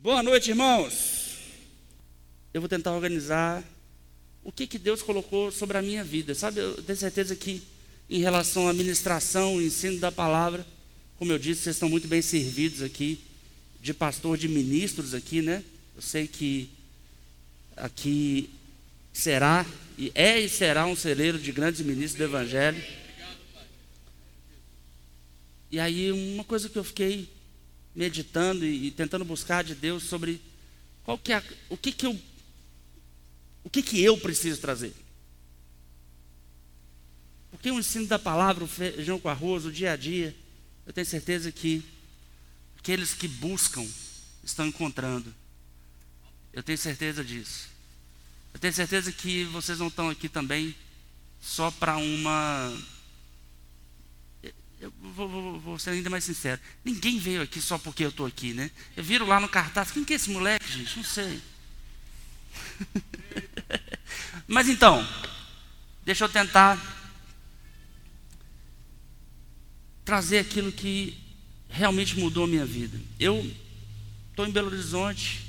Boa noite, irmãos. Eu vou tentar organizar o que, que Deus colocou sobre a minha vida. Sabe, eu tenho certeza que em relação à ministração, ensino da palavra, como eu disse, vocês estão muito bem servidos aqui, de pastor, de ministros aqui, né? Eu sei que aqui será, e é e será um celeiro de grandes ministros do Evangelho. E aí, uma coisa que eu fiquei meditando e, e tentando buscar de Deus sobre qual que é, o que que eu, o que que eu preciso trazer. Porque o ensino da palavra, o feijão com arroz, o dia a dia, eu tenho certeza que aqueles que buscam estão encontrando. Eu tenho certeza disso. Eu tenho certeza que vocês não estão aqui também só para uma. Eu vou, vou, vou, ser ainda mais sincero. Ninguém veio aqui só porque eu estou aqui, né? Eu viro lá no cartaz. Quem que é esse moleque, gente? Não sei. Mas então, deixa eu tentar trazer aquilo que realmente mudou a minha vida. Eu estou em Belo Horizonte,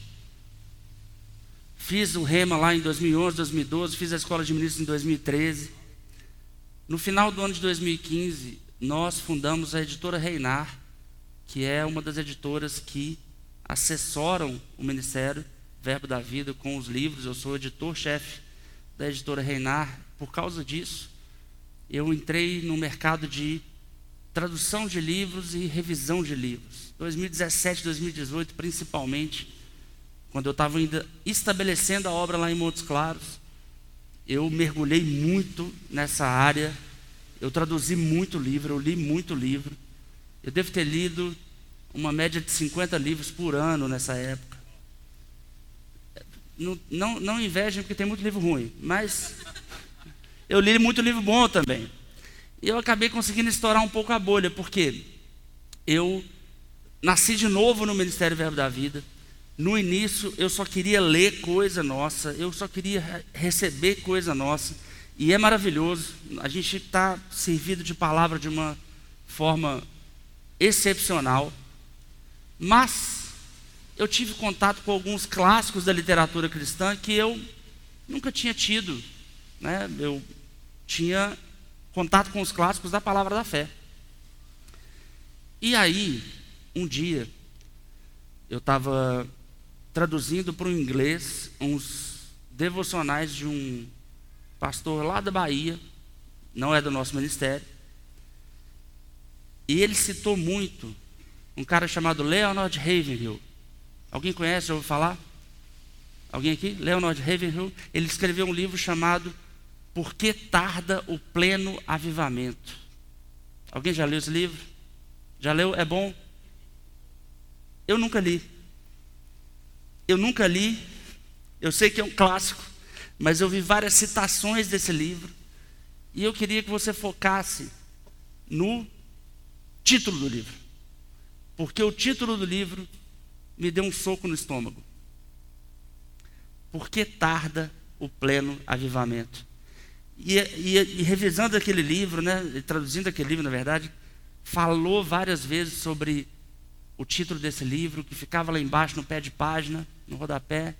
fiz o REMA lá em 2011, 2012, fiz a escola de ministros em 2013. No final do ano de 2015, nós fundamos a editora Reinar, que é uma das editoras que assessoram o Ministério Verbo da Vida com os livros. Eu sou editor-chefe da editora Reinar. Por causa disso, eu entrei no mercado de tradução de livros e revisão de livros. 2017, 2018, principalmente, quando eu estava ainda estabelecendo a obra lá em Montes Claros, eu mergulhei muito nessa área. Eu traduzi muito livro, eu li muito livro. Eu devo ter lido uma média de 50 livros por ano nessa época. Não, não, não invejem, porque tem muito livro ruim, mas eu li muito livro bom também. E eu acabei conseguindo estourar um pouco a bolha, porque eu nasci de novo no Ministério Verbo da Vida. No início eu só queria ler coisa nossa, eu só queria receber coisa nossa. E é maravilhoso, a gente está servido de palavra de uma forma excepcional. Mas eu tive contato com alguns clássicos da literatura cristã que eu nunca tinha tido. Né? Eu tinha contato com os clássicos da palavra da fé. E aí, um dia, eu estava traduzindo para o inglês uns devocionais de um pastor lá da Bahia, não é do nosso ministério. E ele citou muito um cara chamado Leonard Ravenhill. Alguém conhece, ouviu falar? Alguém aqui? Leonard Ravenhill. Ele escreveu um livro chamado por que tarda o pleno avivamento? Alguém já leu esse livro? Já leu? É bom? Eu nunca li. Eu nunca li. Eu sei que é um clássico, mas eu vi várias citações desse livro. E eu queria que você focasse no título do livro. Porque o título do livro me deu um soco no estômago. Por que tarda o pleno avivamento? E, e, e, revisando aquele livro, né, traduzindo aquele livro, na verdade, falou várias vezes sobre o título desse livro, que ficava lá embaixo no pé de página, no rodapé.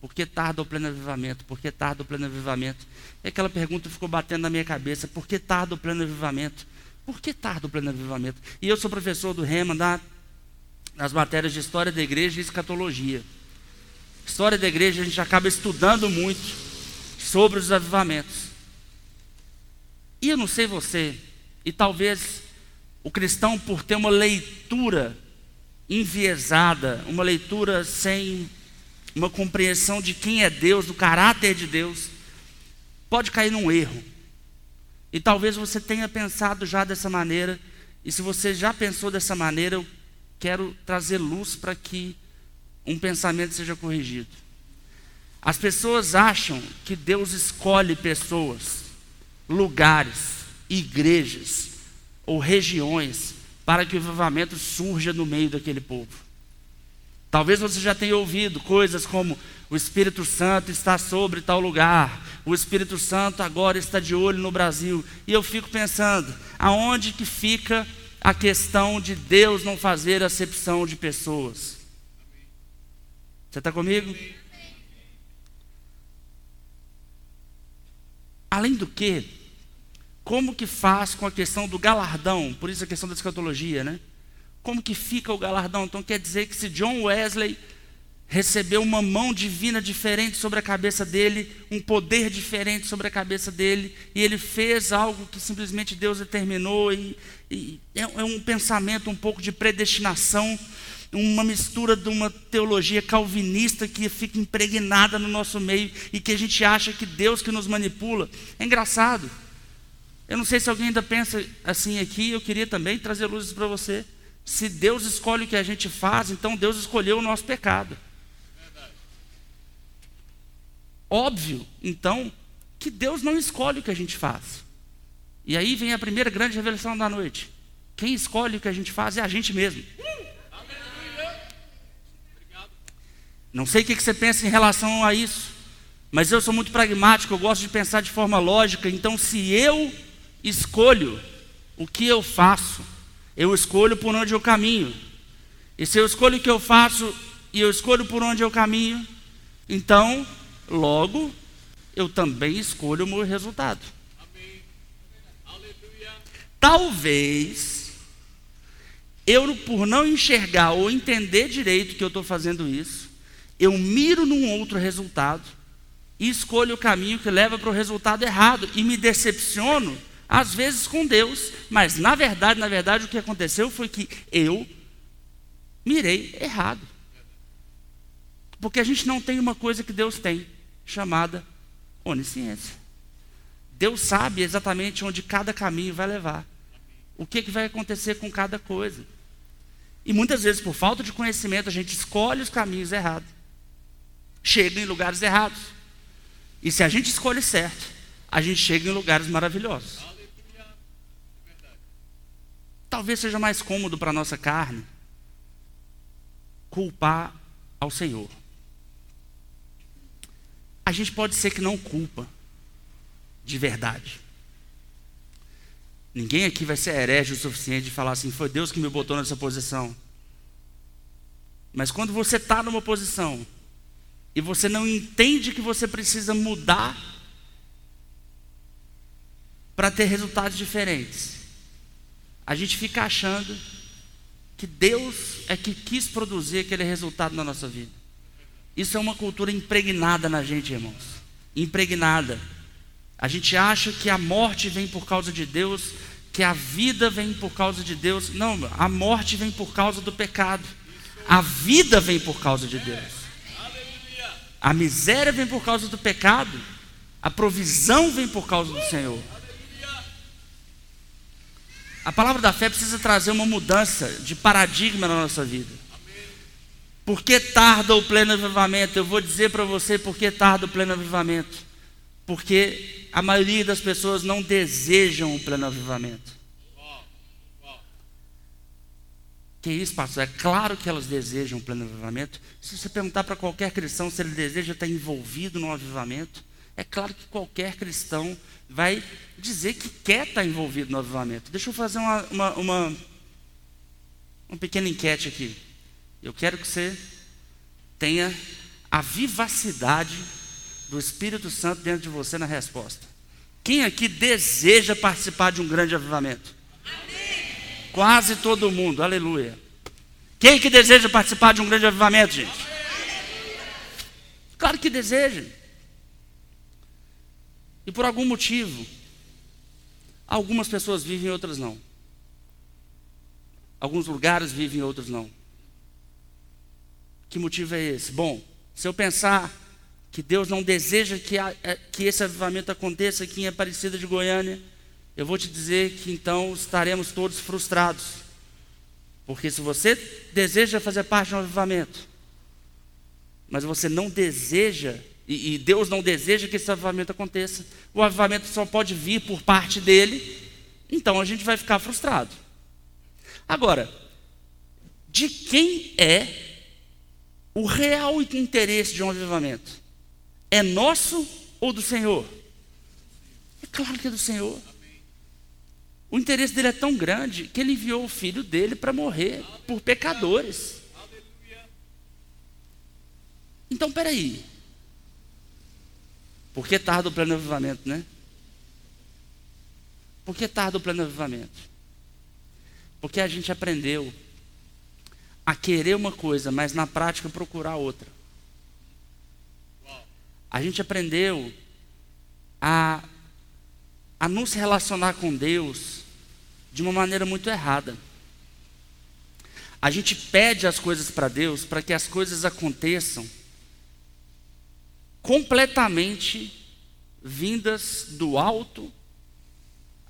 Por que tarda o pleno avivamento? Por que tarda o pleno avivamento? E aquela pergunta ficou batendo na minha cabeça: por que tarda o pleno avivamento? Por que tarda o pleno avivamento? E eu sou professor do Rema na, nas matérias de História da Igreja e Escatologia. História da Igreja a gente acaba estudando muito sobre os avivamentos. E eu não sei você, e talvez o cristão, por ter uma leitura enviesada, uma leitura sem uma compreensão de quem é Deus, do caráter de Deus, pode cair num erro. E talvez você tenha pensado já dessa maneira, e se você já pensou dessa maneira, eu quero trazer luz para que um pensamento seja corrigido. As pessoas acham que Deus escolhe pessoas lugares, igrejas ou regiões para que o avivamento surja no meio daquele povo. Talvez você já tenha ouvido coisas como o Espírito Santo está sobre tal lugar, o Espírito Santo agora está de olho no Brasil. E eu fico pensando, aonde que fica a questão de Deus não fazer acepção de pessoas? Você está comigo? Além do que, como que faz com a questão do galardão? Por isso a questão da escatologia, né? Como que fica o galardão? Então quer dizer que se John Wesley recebeu uma mão divina diferente sobre a cabeça dele, um poder diferente sobre a cabeça dele, e ele fez algo que simplesmente Deus determinou, e, e é, é um pensamento um pouco de predestinação, uma mistura de uma teologia calvinista que fica impregnada no nosso meio e que a gente acha que Deus que nos manipula. É engraçado. Eu não sei se alguém ainda pensa assim aqui, eu queria também trazer luzes para você. Se Deus escolhe o que a gente faz, então Deus escolheu o nosso pecado. Óbvio, então, que Deus não escolhe o que a gente faz. E aí vem a primeira grande revelação da noite. Quem escolhe o que a gente faz é a gente mesmo. Não sei o que você pensa em relação a isso, mas eu sou muito pragmático, eu gosto de pensar de forma lógica. Então, se eu escolho o que eu faço, eu escolho por onde eu caminho. E se eu escolho o que eu faço e eu escolho por onde eu caminho, então, logo, eu também escolho o meu resultado. Talvez eu, por não enxergar ou entender direito que eu estou fazendo isso, eu miro num outro resultado e escolho o caminho que leva para o resultado errado e me decepciono às vezes com Deus, mas na verdade, na verdade, o que aconteceu foi que eu mirei errado. Porque a gente não tem uma coisa que Deus tem, chamada onisciência. Deus sabe exatamente onde cada caminho vai levar. O que, que vai acontecer com cada coisa. E muitas vezes, por falta de conhecimento, a gente escolhe os caminhos errados. Chega em lugares errados. E se a gente escolhe certo, a gente chega em lugares maravilhosos. Talvez seja mais cômodo para a nossa carne culpar ao Senhor. A gente pode ser que não culpa de verdade. Ninguém aqui vai ser herege o suficiente de falar assim: foi Deus que me botou nessa posição. Mas quando você está numa posição e você não entende que você precisa mudar para ter resultados diferentes, a gente fica achando que Deus é que quis produzir aquele resultado na nossa vida. Isso é uma cultura impregnada na gente, irmãos. Impregnada. A gente acha que a morte vem por causa de Deus, que a vida vem por causa de Deus. Não, a morte vem por causa do pecado. A vida vem por causa de Deus. A miséria vem por causa do pecado. A provisão vem por causa do Senhor. A palavra da fé precisa trazer uma mudança de paradigma na nossa vida. Por que tarda o pleno avivamento? Eu vou dizer para você por que tarda o pleno avivamento. Porque a maioria das pessoas não desejam o pleno avivamento. Que isso, pastor? É claro que elas desejam o pleno avivamento. Se você perguntar para qualquer cristão se ele deseja estar envolvido no avivamento, é claro que qualquer cristão vai dizer que quer estar envolvido no avivamento. Deixa eu fazer uma, uma, uma, uma pequena enquete aqui. Eu quero que você tenha a vivacidade do Espírito Santo dentro de você na resposta. Quem aqui deseja participar de um grande avivamento? Amém. Quase todo mundo, aleluia. Quem que deseja participar de um grande avivamento, gente? Claro que deseja. E por algum motivo, algumas pessoas vivem e outras não. Alguns lugares vivem e outros não. Que motivo é esse? Bom, se eu pensar que Deus não deseja que, a, é, que esse avivamento aconteça aqui em Aparecida de Goiânia, eu vou te dizer que então estaremos todos frustrados. Porque se você deseja fazer parte de um avivamento, mas você não deseja e, e Deus não deseja que esse avivamento aconteça, o avivamento só pode vir por parte dele, então a gente vai ficar frustrado. Agora, de quem é o real interesse de um avivamento? É nosso ou do Senhor? É claro que é do Senhor. O interesse dele é tão grande que ele enviou o filho dele para morrer por pecadores. Então, peraí. Por que tarda o pleno avivamento, né? Por que tarda o pleno avivamento? Porque a gente aprendeu a querer uma coisa, mas na prática procurar outra. A gente aprendeu a, a não se relacionar com Deus de uma maneira muito errada. A gente pede as coisas para Deus para que as coisas aconteçam completamente vindas do alto.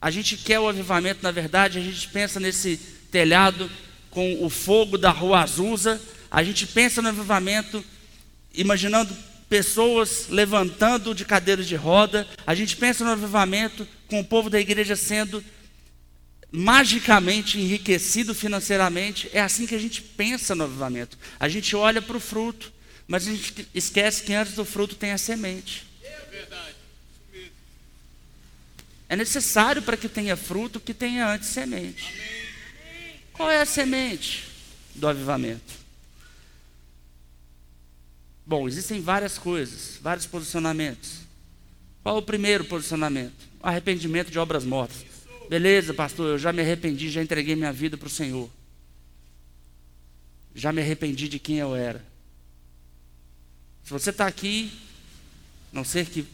A gente quer o avivamento, na verdade, a gente pensa nesse telhado com o fogo da rua Azusa, a gente pensa no avivamento imaginando pessoas levantando de cadeiras de roda, a gente pensa no avivamento com o povo da igreja sendo magicamente enriquecido financeiramente. É assim que a gente pensa no avivamento. A gente olha para o fruto, mas a gente esquece que antes do fruto tem a semente. É verdade. É necessário para que tenha fruto que tenha antes semente. Qual é a semente do avivamento? Bom, existem várias coisas, vários posicionamentos. Qual o primeiro posicionamento? Arrependimento de obras mortas. Beleza, pastor, eu já me arrependi, já entreguei minha vida para o Senhor. Já me arrependi de quem eu era. Se você está aqui, não ser que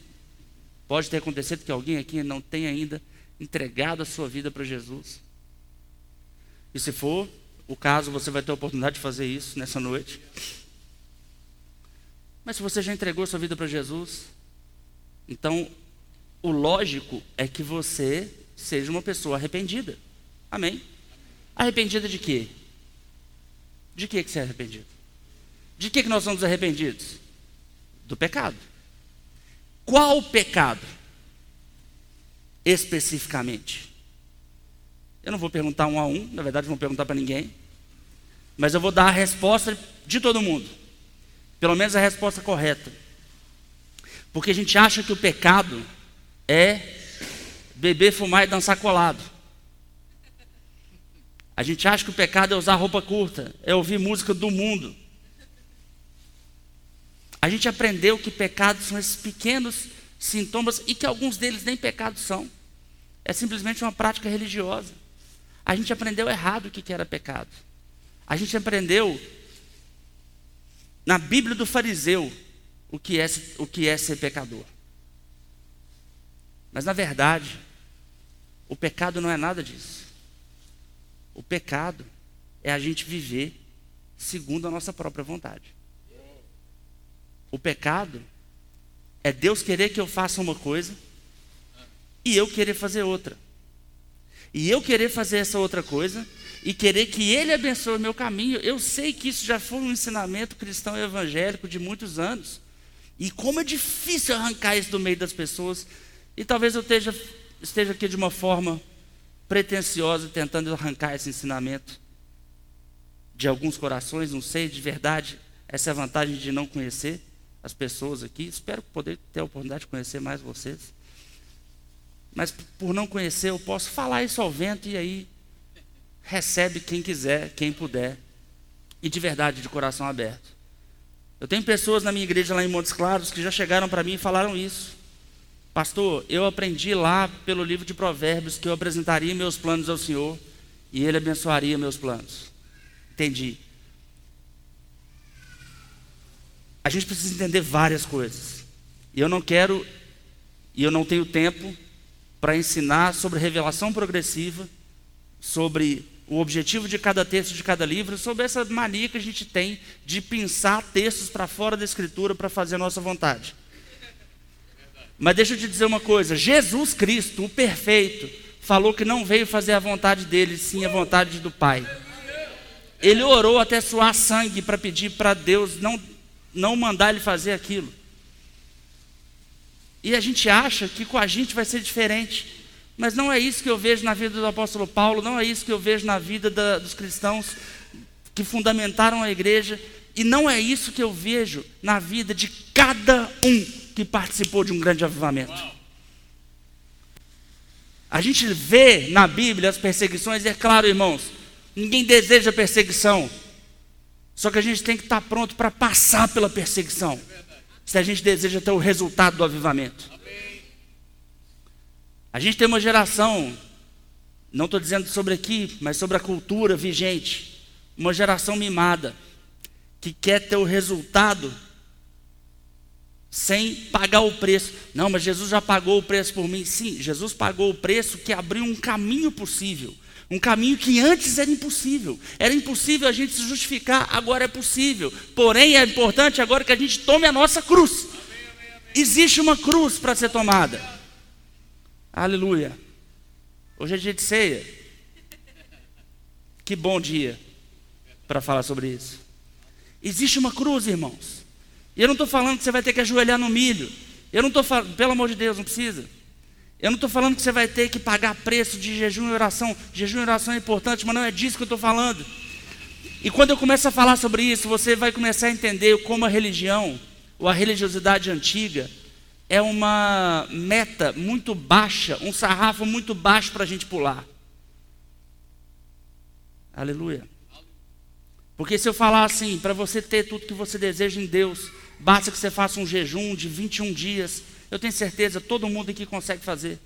pode ter acontecido que alguém aqui não tenha ainda entregado a sua vida para Jesus. E se for o caso, você vai ter a oportunidade de fazer isso nessa noite. Mas se você já entregou sua vida para Jesus, então o lógico é que você seja uma pessoa arrependida. Amém? Arrependida de quê? De que, que você é arrependido? De que, que nós somos arrependidos? Do pecado. Qual pecado? Especificamente. Eu não vou perguntar um a um, na verdade, não vou perguntar para ninguém. Mas eu vou dar a resposta de todo mundo. Pelo menos a resposta correta. Porque a gente acha que o pecado é beber, fumar e dançar colado. A gente acha que o pecado é usar roupa curta, é ouvir música do mundo. A gente aprendeu que pecados são esses pequenos sintomas e que alguns deles nem pecados são. É simplesmente uma prática religiosa. A gente aprendeu errado o que era pecado. A gente aprendeu na Bíblia do fariseu o que é, o que é ser pecador. Mas na verdade, o pecado não é nada disso. O pecado é a gente viver segundo a nossa própria vontade. O pecado é Deus querer que eu faça uma coisa e eu querer fazer outra. E eu querer fazer essa outra coisa e querer que Ele abençoe o meu caminho. Eu sei que isso já foi um ensinamento cristão evangélico de muitos anos. E como é difícil arrancar isso do meio das pessoas. E talvez eu esteja, esteja aqui de uma forma pretensiosa, tentando arrancar esse ensinamento de alguns corações, não sei, de verdade. Essa é a vantagem de não conhecer as pessoas aqui. Espero poder ter a oportunidade de conhecer mais vocês. Mas por não conhecer, eu posso falar isso ao vento e aí recebe quem quiser, quem puder, e de verdade, de coração aberto. Eu tenho pessoas na minha igreja lá em Montes Claros que já chegaram para mim e falaram isso. Pastor, eu aprendi lá pelo livro de Provérbios que eu apresentaria meus planos ao Senhor e Ele abençoaria meus planos. Entendi. A gente precisa entender várias coisas. E eu não quero, e eu não tenho tempo para ensinar sobre revelação progressiva, sobre o objetivo de cada texto de cada livro, sobre essa mania que a gente tem de pensar textos para fora da escritura para fazer a nossa vontade. Mas deixa eu te dizer uma coisa: Jesus Cristo, o perfeito, falou que não veio fazer a vontade dele, sim a vontade do Pai. Ele orou até suar sangue para pedir para Deus não, não mandar ele fazer aquilo. E a gente acha que com a gente vai ser diferente. Mas não é isso que eu vejo na vida do apóstolo Paulo, não é isso que eu vejo na vida da, dos cristãos que fundamentaram a igreja, e não é isso que eu vejo na vida de cada um que participou de um grande avivamento. A gente vê na Bíblia as perseguições, e é claro, irmãos, ninguém deseja perseguição. Só que a gente tem que estar pronto para passar pela perseguição. Se a gente deseja ter o resultado do avivamento. A gente tem uma geração, não estou dizendo sobre aqui, mas sobre a cultura vigente. Uma geração mimada, que quer ter o resultado sem pagar o preço. Não, mas Jesus já pagou o preço por mim. Sim, Jesus pagou o preço que abriu um caminho possível. Um caminho que antes era impossível. Era impossível a gente se justificar, agora é possível. Porém, é importante agora que a gente tome a nossa cruz. Existe uma cruz para ser tomada. Aleluia. Hoje é dia de ceia. Que bom dia para falar sobre isso. Existe uma cruz, irmãos. E eu não estou falando que você vai ter que ajoelhar no milho. Eu não estou falando, pelo amor de Deus, não precisa. Eu não estou falando que você vai ter que pagar preço de jejum e oração. Jejum e oração é importante, mas não é disso que eu estou falando. E quando eu começo a falar sobre isso, você vai começar a entender como a religião, ou a religiosidade antiga, é uma meta muito baixa, um sarrafo muito baixo para a gente pular. Aleluia. Porque se eu falar assim, para você ter tudo que você deseja em Deus, basta que você faça um jejum de 21 dias. Eu tenho certeza, todo mundo aqui consegue fazer.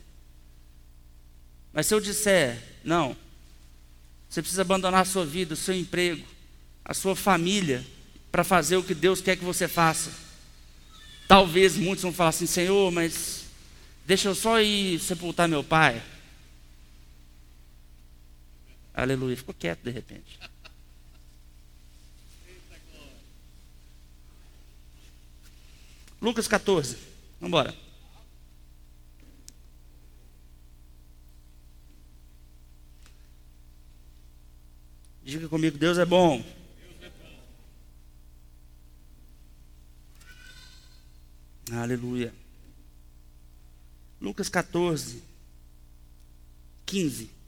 Mas se eu disser, não, você precisa abandonar a sua vida, o seu emprego, a sua família, para fazer o que Deus quer que você faça. Talvez muitos vão falar assim, Senhor, mas deixa eu só ir sepultar meu pai. Aleluia, ficou quieto de repente. Lucas 14. Vamos embora. Diga comigo, Deus é bom. Aleluia. Lucas 14, 15.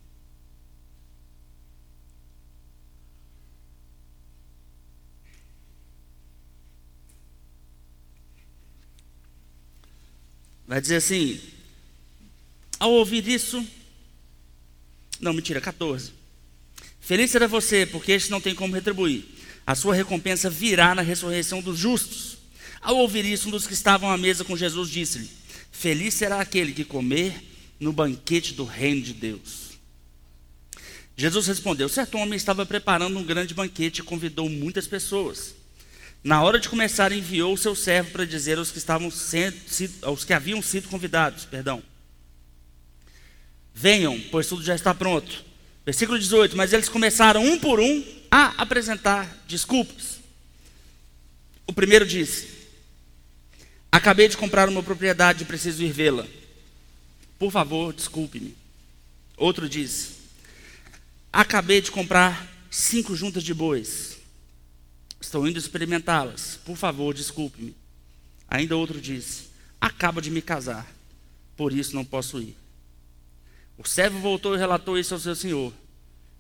Vai dizer assim: ao ouvir isso, não, mentira, 14. Feliz será você, porque este não tem como retribuir. A sua recompensa virá na ressurreição dos justos. Ao ouvir isso, um dos que estavam à mesa com Jesus disse-lhe: Feliz será aquele que comer no banquete do reino de Deus. Jesus respondeu: Certo homem estava preparando um grande banquete e convidou muitas pessoas. Na hora de começar, enviou o seu servo para dizer aos que estavam sendo, aos que haviam sido convidados, perdão. Venham, pois tudo já está pronto. Versículo 18, mas eles começaram um por um a apresentar desculpas. O primeiro disse: Acabei de comprar uma propriedade e preciso ir vê-la. Por favor, desculpe-me. Outro disse: Acabei de comprar cinco juntas de bois Estou indo experimentá-las. Por favor, desculpe-me. Ainda outro disse: Acaba de me casar, por isso não posso ir. O servo voltou e relatou isso ao seu senhor.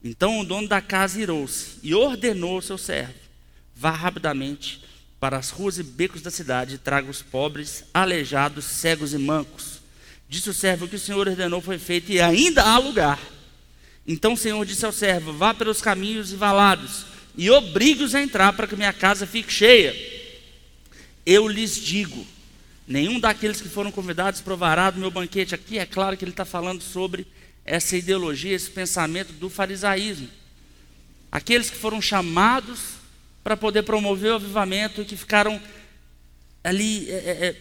Então o dono da casa irou-se e ordenou ao seu servo: Vá rapidamente para as ruas e becos da cidade e traga os pobres, aleijados, cegos e mancos. Disse o servo que o senhor ordenou foi feito e ainda há lugar. Então o senhor disse ao servo: Vá pelos caminhos e valados e obrigue-os a entrar para que minha casa fique cheia. Eu lhes digo: nenhum daqueles que foram convidados provará do meu banquete. Aqui é claro que ele está falando sobre essa ideologia, esse pensamento do farisaísmo. Aqueles que foram chamados para poder promover o avivamento e que ficaram ali é, é, é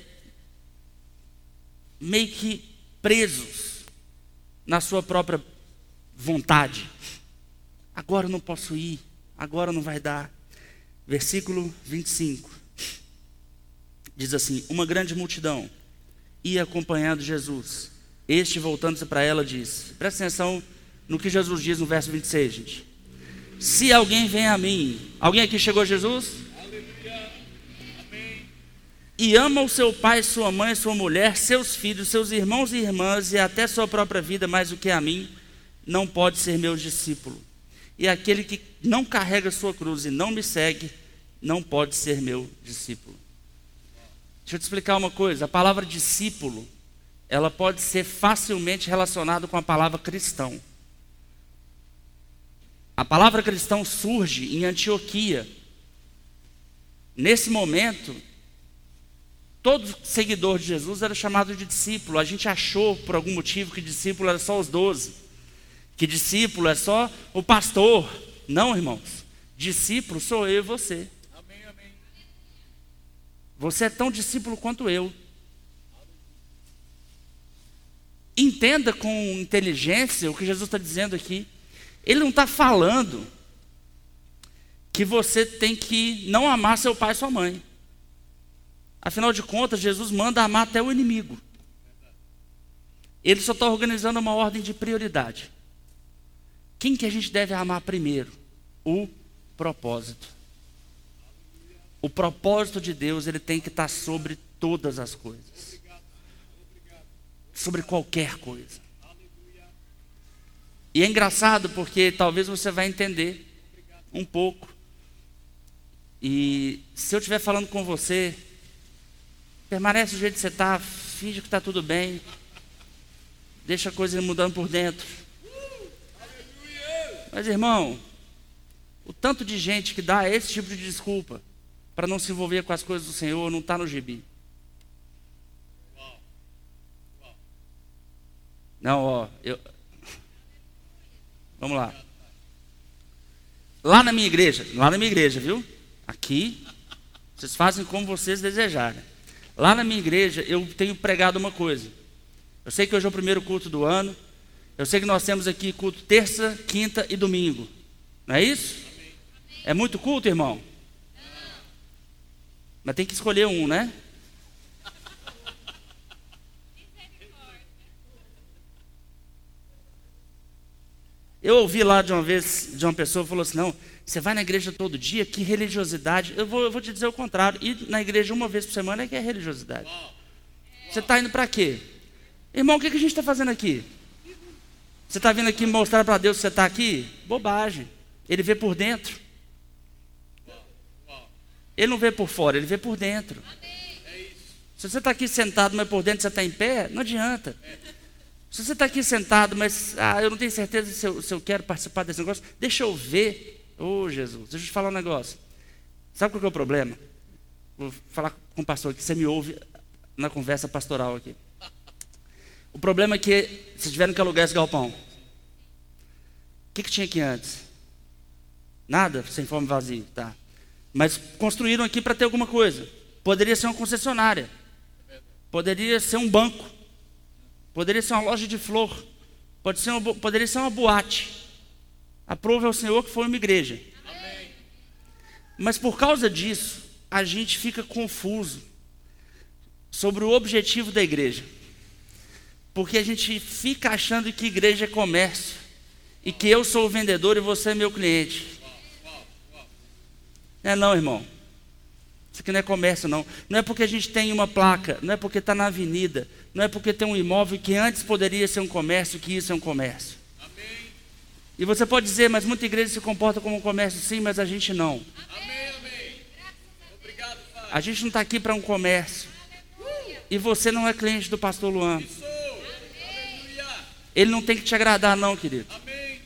meio que presos na sua própria vontade. Agora eu não posso ir agora não vai dar. Versículo 25. Diz assim: Uma grande multidão ia acompanhando Jesus. Este, voltando-se para ela, disse: Presta atenção no que Jesus diz no verso 26, gente. Se alguém vem a mim, alguém aqui chegou a Jesus? E ama o seu pai, sua mãe, sua mulher, seus filhos, seus irmãos e irmãs e até sua própria vida mais do que a mim, não pode ser meu discípulo. E aquele que não carrega sua cruz e não me segue, não pode ser meu discípulo. Deixa eu te explicar uma coisa: a palavra discípulo, ela pode ser facilmente relacionada com a palavra cristão. A palavra cristão surge em Antioquia, nesse momento, todo seguidor de Jesus era chamado de discípulo. A gente achou, por algum motivo, que discípulo era só os doze. Que discípulo é só o pastor. Não, irmãos. Discípulo sou eu e você. Amém, amém. Você é tão discípulo quanto eu. Entenda com inteligência o que Jesus está dizendo aqui. Ele não está falando que você tem que não amar seu pai e sua mãe. Afinal de contas, Jesus manda amar até o inimigo. Ele só está organizando uma ordem de prioridade. Quem que a gente deve amar primeiro? O propósito. O propósito de Deus, ele tem que estar sobre todas as coisas. Sobre qualquer coisa. E é engraçado porque talvez você vai entender um pouco e se eu estiver falando com você, permanece do jeito que você está, finge que está tudo bem, deixa a coisa mudando por dentro. Mas irmão, o tanto de gente que dá esse tipo de desculpa para não se envolver com as coisas do Senhor não está no gibi. Não, ó, eu. Vamos lá. Lá na minha igreja, lá na minha igreja, viu? Aqui, vocês fazem como vocês desejarem. Lá na minha igreja, eu tenho pregado uma coisa. Eu sei que hoje é o primeiro culto do ano. Eu sei que nós temos aqui culto terça, quinta e domingo. Não é isso? É muito culto, irmão? Mas tem que escolher um, né? Eu ouvi lá de uma vez, de uma pessoa, falou assim, não, você vai na igreja todo dia, que religiosidade. Eu vou, eu vou te dizer o contrário. Ir na igreja uma vez por semana é que é religiosidade. Você está indo para quê? Irmão, o que, que a gente está fazendo aqui? Você está vindo aqui mostrar para Deus que você está aqui? Bobagem. Ele vê por dentro. Ele não vê por fora, ele vê por dentro. Se você está aqui sentado, mas por dentro você está em pé, não adianta. Se você está aqui sentado, mas ah, eu não tenho certeza se eu, se eu quero participar desse negócio, deixa eu ver Ô oh, Jesus, deixa eu te falar um negócio. Sabe qual é o problema? Vou falar com o pastor que você me ouve na conversa pastoral aqui. O problema é que vocês tiveram que alugar esse galpão. O que, que tinha aqui antes? Nada, sem forma vazio, tá. Mas construíram aqui para ter alguma coisa. Poderia ser uma concessionária. Poderia ser um banco. Poderia ser uma loja de flor. Pode ser uma, poderia ser uma boate. Aprove ao Senhor que foi uma igreja. Mas por causa disso, a gente fica confuso sobre o objetivo da igreja. Porque a gente fica achando que igreja é comércio. E que eu sou o vendedor e você é meu cliente. Não é não, irmão. Isso aqui não é comércio, não. Não é porque a gente tem uma placa, não é porque está na avenida, não é porque tem um imóvel que antes poderia ser um comércio, que isso é um comércio. E você pode dizer, mas muita igreja se comporta como um comércio, sim, mas a gente não. Amém, amém. Obrigado. A gente não está aqui para um comércio. E você não é cliente do pastor Luan. Ele não tem que te agradar, não, querido. Amém.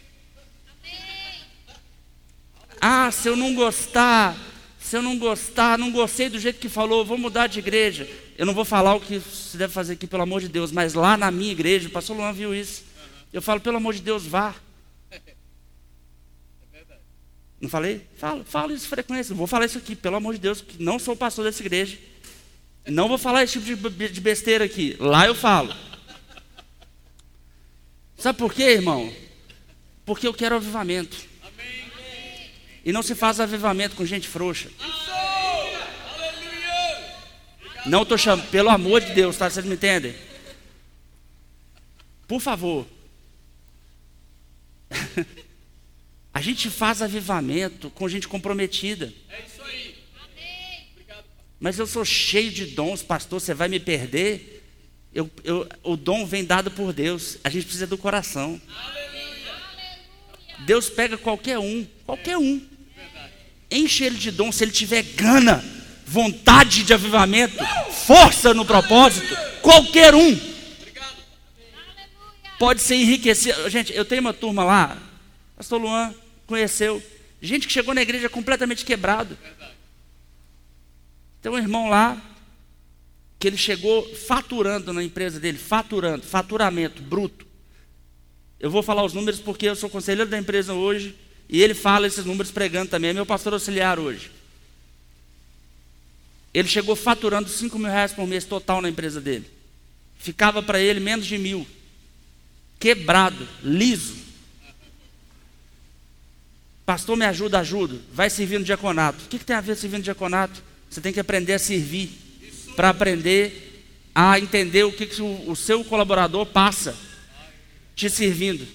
Ah, se eu não gostar, se eu não gostar, não gostei do jeito que falou, vou mudar de igreja. Eu não vou falar o que se deve fazer aqui, pelo amor de Deus, mas lá na minha igreja, o pastor Luan viu isso. Eu falo, pelo amor de Deus, vá. Não falei? Falo, falo isso frequência. Vou falar isso aqui, pelo amor de Deus, que não sou pastor dessa igreja. Não vou falar esse tipo de besteira aqui. Lá eu falo. Sabe por quê, irmão? Porque eu quero avivamento. E não se faz avivamento com gente frouxa. Não estou chamando, pelo amor de Deus, tá? Vocês me entendem? Por favor. A gente faz avivamento com gente comprometida. É isso aí. Amém. Mas eu sou cheio de dons, pastor, você vai me perder? Eu, eu, o dom vem dado por Deus. A gente precisa do coração. Deus pega qualquer um, qualquer um. Enche ele de dom, se ele tiver gana, vontade de avivamento, força no propósito, qualquer um. Pode ser enriquecido. Gente, eu tenho uma turma lá, Pastor Luan, conheceu. Gente que chegou na igreja completamente quebrado. Tem um irmão lá que ele chegou faturando na empresa dele, faturando, faturamento bruto. Eu vou falar os números porque eu sou conselheiro da empresa hoje e ele fala esses números pregando também, é meu pastor auxiliar hoje. Ele chegou faturando 5 mil reais por mês total na empresa dele. Ficava para ele menos de mil. Quebrado, liso. Pastor, me ajuda, ajuda. Vai servir no diaconato. O que, que tem a ver servir no diaconato? Você tem que aprender a servir. Para aprender a entender o que, que o, o seu colaborador passa te servindo.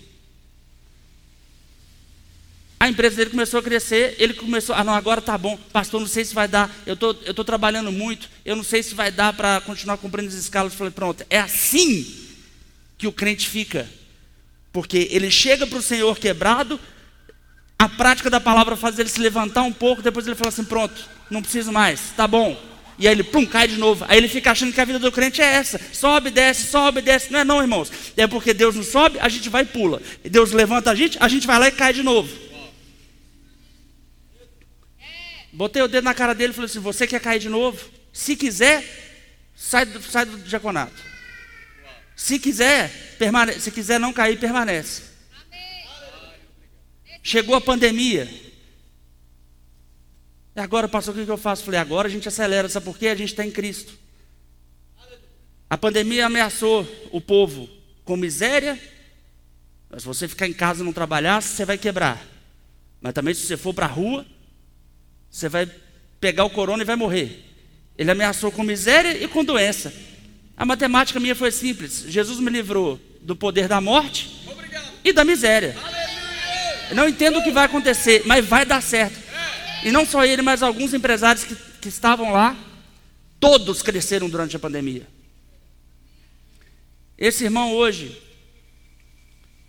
A empresa dele começou a crescer, ele começou, ah não, agora tá bom, pastor, não sei se vai dar, eu tô, eu tô trabalhando muito, eu não sei se vai dar para continuar cumprindo as escalas. Eu falei, pronto, é assim que o crente fica. Porque ele chega para o Senhor quebrado, a prática da palavra faz ele se levantar um pouco, depois ele fala assim, pronto, não preciso mais, tá bom. E aí ele, pum, cai de novo. Aí ele fica achando que a vida do crente é essa. Sobe, desce, sobe, desce. Não é não, irmãos. É porque Deus não sobe, a gente vai e pula. Deus levanta a gente, a gente vai lá e cai de novo. Botei o dedo na cara dele e falei assim: Você quer cair de novo? Se quiser, sai do, sai do diaconato. Se quiser, permane se quiser não cair, permanece. Chegou a pandemia. E agora, pastor, o que eu faço? Falei, agora a gente acelera, sabe por quê? A gente está em Cristo. A pandemia ameaçou o povo com miséria. Mas se você ficar em casa e não trabalhar, você vai quebrar. Mas também se você for para a rua, você vai pegar o corona e vai morrer. Ele ameaçou com miséria e com doença. A matemática minha foi simples. Jesus me livrou do poder da morte Obrigado. e da miséria. Aleluia. Não entendo o que vai acontecer, mas vai dar certo. E não só ele, mas alguns empresários que, que estavam lá, todos cresceram durante a pandemia. Esse irmão hoje,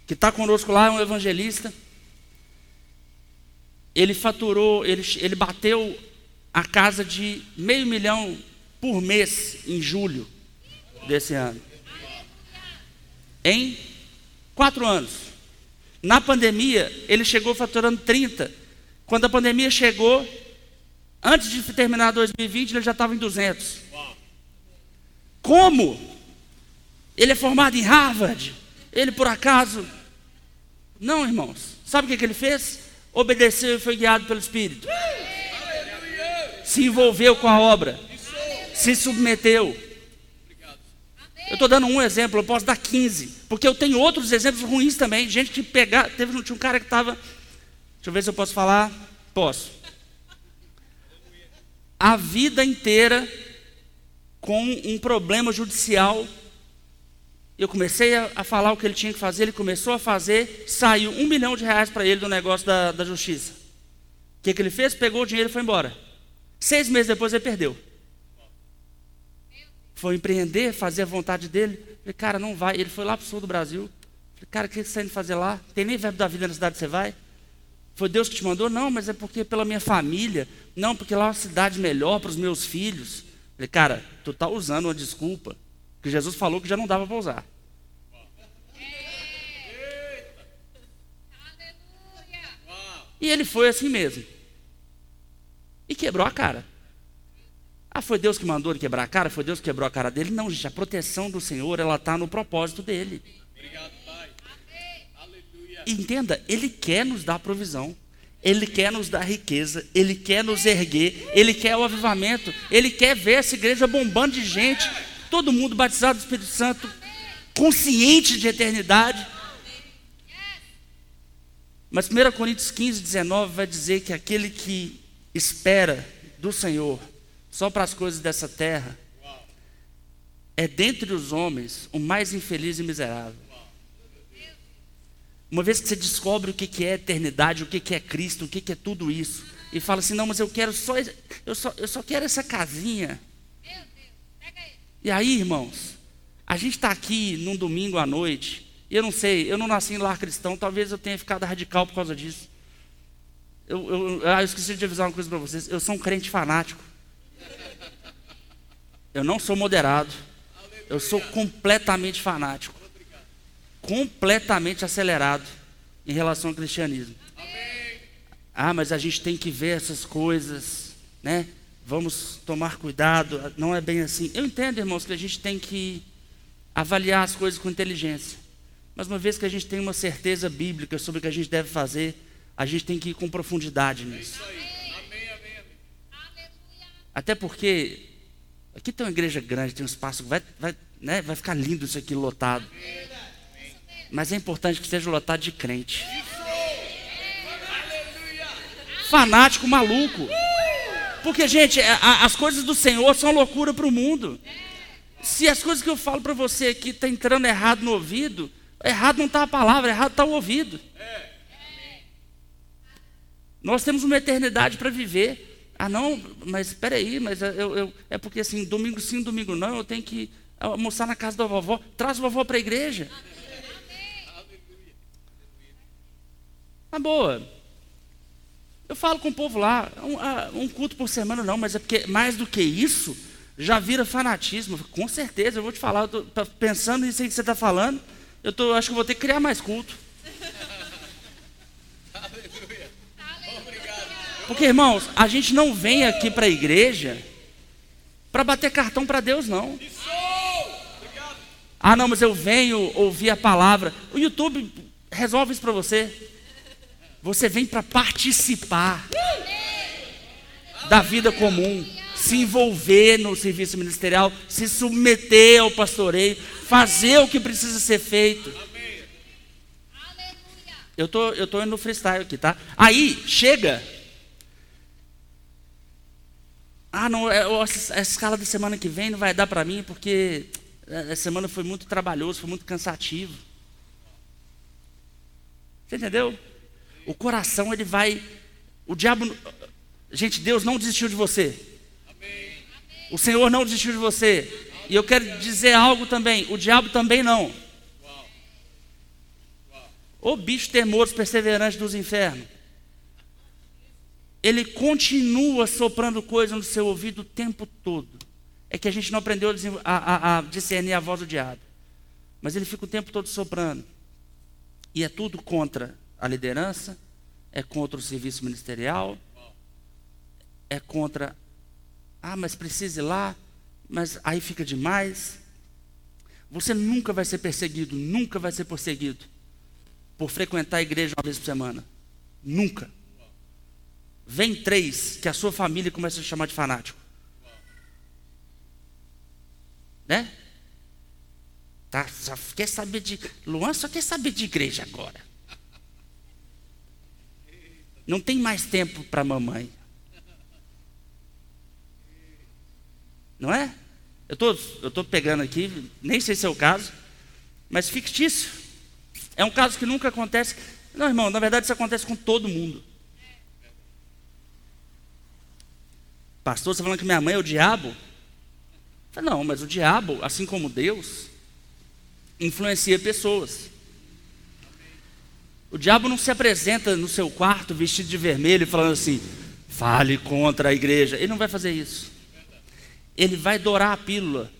que está conosco lá, é um evangelista ele faturou, ele, ele bateu a casa de meio milhão por mês em julho desse ano. Em quatro anos. Na pandemia, ele chegou faturando 30. Quando a pandemia chegou, antes de terminar 2020, ele já estava em 200. Como? Ele é formado em Harvard. Ele, por acaso. Não, irmãos. Sabe o que, que ele fez? obedeceu e foi guiado pelo Espírito. Se envolveu com a obra. Se submeteu. Eu estou dando um exemplo, eu posso dar 15. Porque eu tenho outros exemplos ruins também. Gente que pegar. Teve tinha um cara que estava. Deixa eu ver se eu posso falar. Posso. A vida inteira com um problema judicial eu comecei a, a, falar o que ele tinha que fazer, ele começou a fazer, saiu um milhão de reais para ele do negócio da, da justiça. O que, que ele fez? Pegou o dinheiro e foi embora. Seis meses depois ele perdeu. Foi empreender, fazer a vontade dele. Falei, cara, não vai. Ele foi lá para o sul do Brasil. Falei, cara, o que você está indo fazer lá? Tem nem verbo da vida na cidade que você vai? Foi Deus que te mandou? Não, mas é porque pela minha família. Não, porque lá é uma cidade melhor para os meus filhos. Falei, cara, tu está usando uma desculpa que Jesus falou que já não dava para usar. E ele foi assim mesmo. E quebrou a cara. Ah, foi Deus que mandou ele quebrar a cara? Foi Deus que quebrou a cara dele? Não, gente, a proteção do Senhor, ela está no propósito dele. Obrigado. Entenda, Ele quer nos dar provisão. Ele quer nos dar riqueza, Ele quer nos erguer, Ele quer o avivamento, Ele quer ver essa igreja bombando de gente, todo mundo batizado do Espírito Santo, consciente de eternidade. Mas 1 Coríntios 15, 19 vai dizer que aquele que espera do Senhor só para as coisas dessa terra é dentre os homens o mais infeliz e miserável. Uma vez que você descobre o que é eternidade, o que é Cristo, o que é tudo isso, e fala assim: não, mas eu quero só, eu só, eu só quero essa casinha. E aí, irmãos, a gente está aqui num domingo à noite, eu não sei, eu não nasci em lar cristão, talvez eu tenha ficado radical por causa disso. Eu, eu, ah, eu esqueci de avisar uma coisa para vocês. Eu sou um crente fanático. Eu não sou moderado. Eu sou completamente fanático. Completamente acelerado em relação ao cristianismo. Ah, mas a gente tem que ver essas coisas, né? vamos tomar cuidado. Não é bem assim. Eu entendo, irmãos, que a gente tem que avaliar as coisas com inteligência. Mas uma vez que a gente tem uma certeza bíblica sobre o que a gente deve fazer, a gente tem que ir com profundidade nisso. Até porque aqui tem uma igreja grande, tem um espaço, vai, vai, né, vai ficar lindo isso aqui lotado. Mas é importante que seja lotado de crente. Fanático, maluco. Porque, gente, as coisas do Senhor são loucura para o mundo. Se as coisas que eu falo para você aqui tá entrando errado no ouvido, errado não está a palavra, errado está o ouvido. Nós temos uma eternidade para viver. Ah, não, mas espera aí, mas eu, eu, é porque assim, domingo sim, domingo não, eu tenho que almoçar na casa da vovó. Traz a vovó para a igreja. Tá boa. Eu falo com o povo lá, um, ah, um, culto por semana não, mas é porque mais do que isso, já vira fanatismo. Com certeza, eu vou te falar, eu tô pensando nisso aí que você está falando, eu tô, acho que vou ter que criar mais culto. Porque, irmãos, a gente não vem aqui para a igreja para bater cartão para Deus, não. Ah, não, mas eu venho ouvir a palavra. O YouTube resolve isso para você. Você vem para participar da vida comum, se envolver no serviço ministerial, se submeter ao pastoreio, fazer o que precisa ser feito. Eu tô, eu tô indo no freestyle aqui, tá? Aí chega. Ah, não, é, a escala da semana que vem não vai dar para mim porque a semana foi muito trabalhoso, foi muito cansativo. Você entendeu? O coração, ele vai. O diabo. Gente, Deus não desistiu de você. O Senhor não desistiu de você. E eu quero dizer algo também: o diabo também não. O bicho teimoso, perseverante dos infernos. Ele continua soprando coisas no seu ouvido o tempo todo. É que a gente não aprendeu a, a, a discernir a voz do diabo. Mas ele fica o tempo todo soprando. E é tudo contra a liderança, é contra o serviço ministerial, é contra. Ah, mas precisa ir lá, mas aí fica demais. Você nunca vai ser perseguido, nunca vai ser perseguido por frequentar a igreja uma vez por semana. Nunca. Vem três que a sua família começa a chamar de fanático. Né? Tá, só quer saber de. Luan só quer saber de igreja agora. Não tem mais tempo para mamãe. Não é? Eu tô, estou pegando aqui, nem sei se é o caso, mas fictício. É um caso que nunca acontece. Não, irmão, na verdade isso acontece com todo mundo. Pastor, você falando que minha mãe é o diabo? Não, mas o diabo, assim como Deus, influencia pessoas. O diabo não se apresenta no seu quarto vestido de vermelho falando assim: fale contra a igreja. Ele não vai fazer isso. Ele vai dourar a pílula.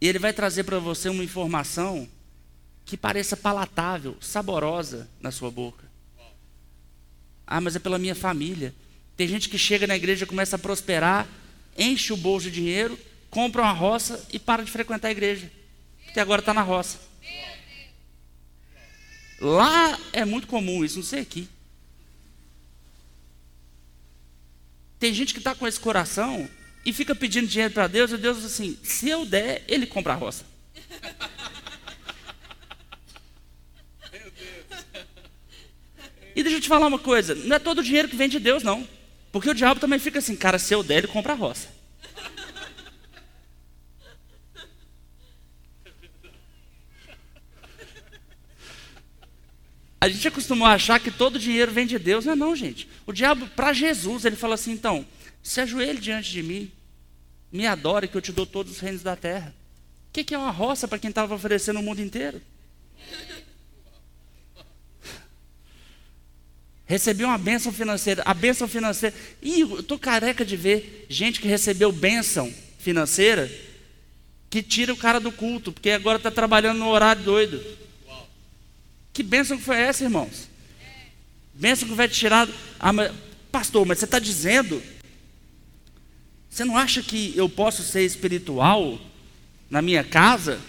E ele vai trazer para você uma informação que pareça palatável, saborosa na sua boca. Ah, mas é pela minha família. Tem gente que chega na igreja, começa a prosperar, enche o bolso de dinheiro, compra uma roça e para de frequentar a igreja. Porque agora está na roça. Lá é muito comum isso, não sei aqui. Tem gente que está com esse coração e fica pedindo dinheiro para Deus, e Deus diz assim: se eu der, ele compra a roça. E deixa eu te falar uma coisa: não é todo o dinheiro que vem de Deus, não. Porque o diabo também fica assim, cara, se eu der, ele compra a roça. A gente acostumou a achar que todo dinheiro vem de Deus. Não é não, gente. O diabo, para Jesus, ele fala assim, então, se ajoelhe diante de mim, me adore que eu te dou todos os reinos da terra. O que, que é uma roça para quem estava oferecendo o mundo inteiro? Recebi uma bênção financeira. A bênção financeira. Ih, eu estou careca de ver gente que recebeu bênção financeira que tira o cara do culto, porque agora está trabalhando no horário doido. Que bênção que foi essa, irmãos? Bênção que vai te tirar. Ah, mas, pastor, mas você está dizendo Você não acha que eu posso ser espiritual na minha casa?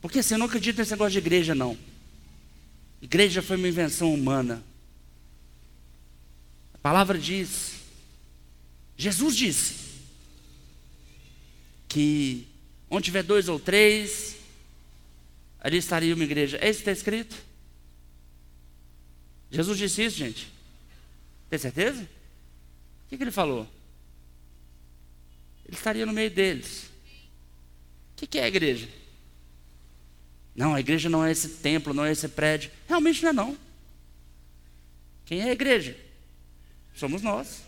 Porque assim, eu não acredito nesse negócio de igreja, não. Igreja foi uma invenção humana. A palavra diz, Jesus disse, que onde tiver dois ou três, ali estaria uma igreja. É isso que está escrito? Jesus disse isso, gente? Tem certeza? O que, que ele falou? Ele estaria no meio deles. O que, que é a igreja? Não, a igreja não é esse templo, não é esse prédio. Realmente não é não. Quem é a igreja? Somos nós.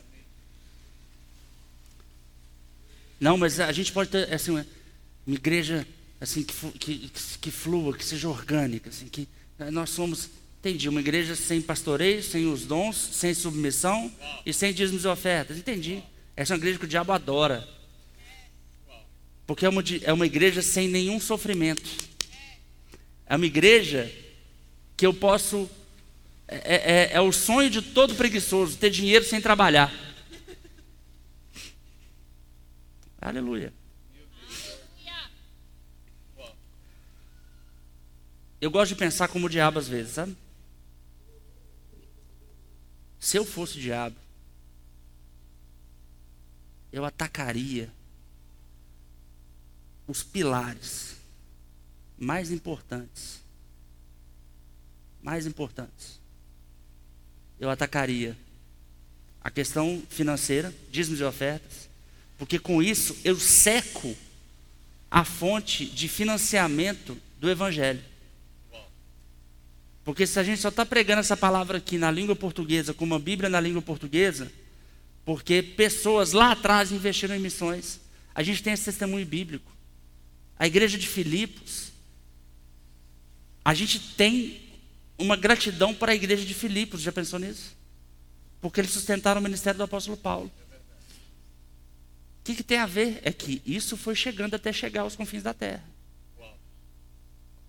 Não, mas a gente pode ter assim, uma igreja assim que, que, que flua, que seja orgânica, assim, que nós somos, entendi, uma igreja sem pastoreio, sem os dons, sem submissão e sem dízimos e ofertas. Entendi. Essa é uma igreja que o diabo adora. Porque é uma, é uma igreja sem nenhum sofrimento. É uma igreja que eu posso. É, é, é o sonho de todo preguiçoso, ter dinheiro sem trabalhar. Aleluia. Eu gosto de pensar como o diabo às vezes, sabe? Se eu fosse o diabo, eu atacaria os pilares mais importantes. Mais importantes. Eu atacaria a questão financeira, dízimos e ofertas, porque com isso eu seco a fonte de financiamento do Evangelho. Porque se a gente só está pregando essa palavra aqui na língua portuguesa, com uma Bíblia na língua portuguesa, porque pessoas lá atrás investiram em missões. A gente tem esse testemunho bíblico. A igreja de Filipos, a gente tem uma gratidão para a igreja de Filipos, já pensou nisso? Porque eles sustentaram o ministério do apóstolo Paulo. O que, que tem a ver? É que isso foi chegando até chegar aos confins da terra.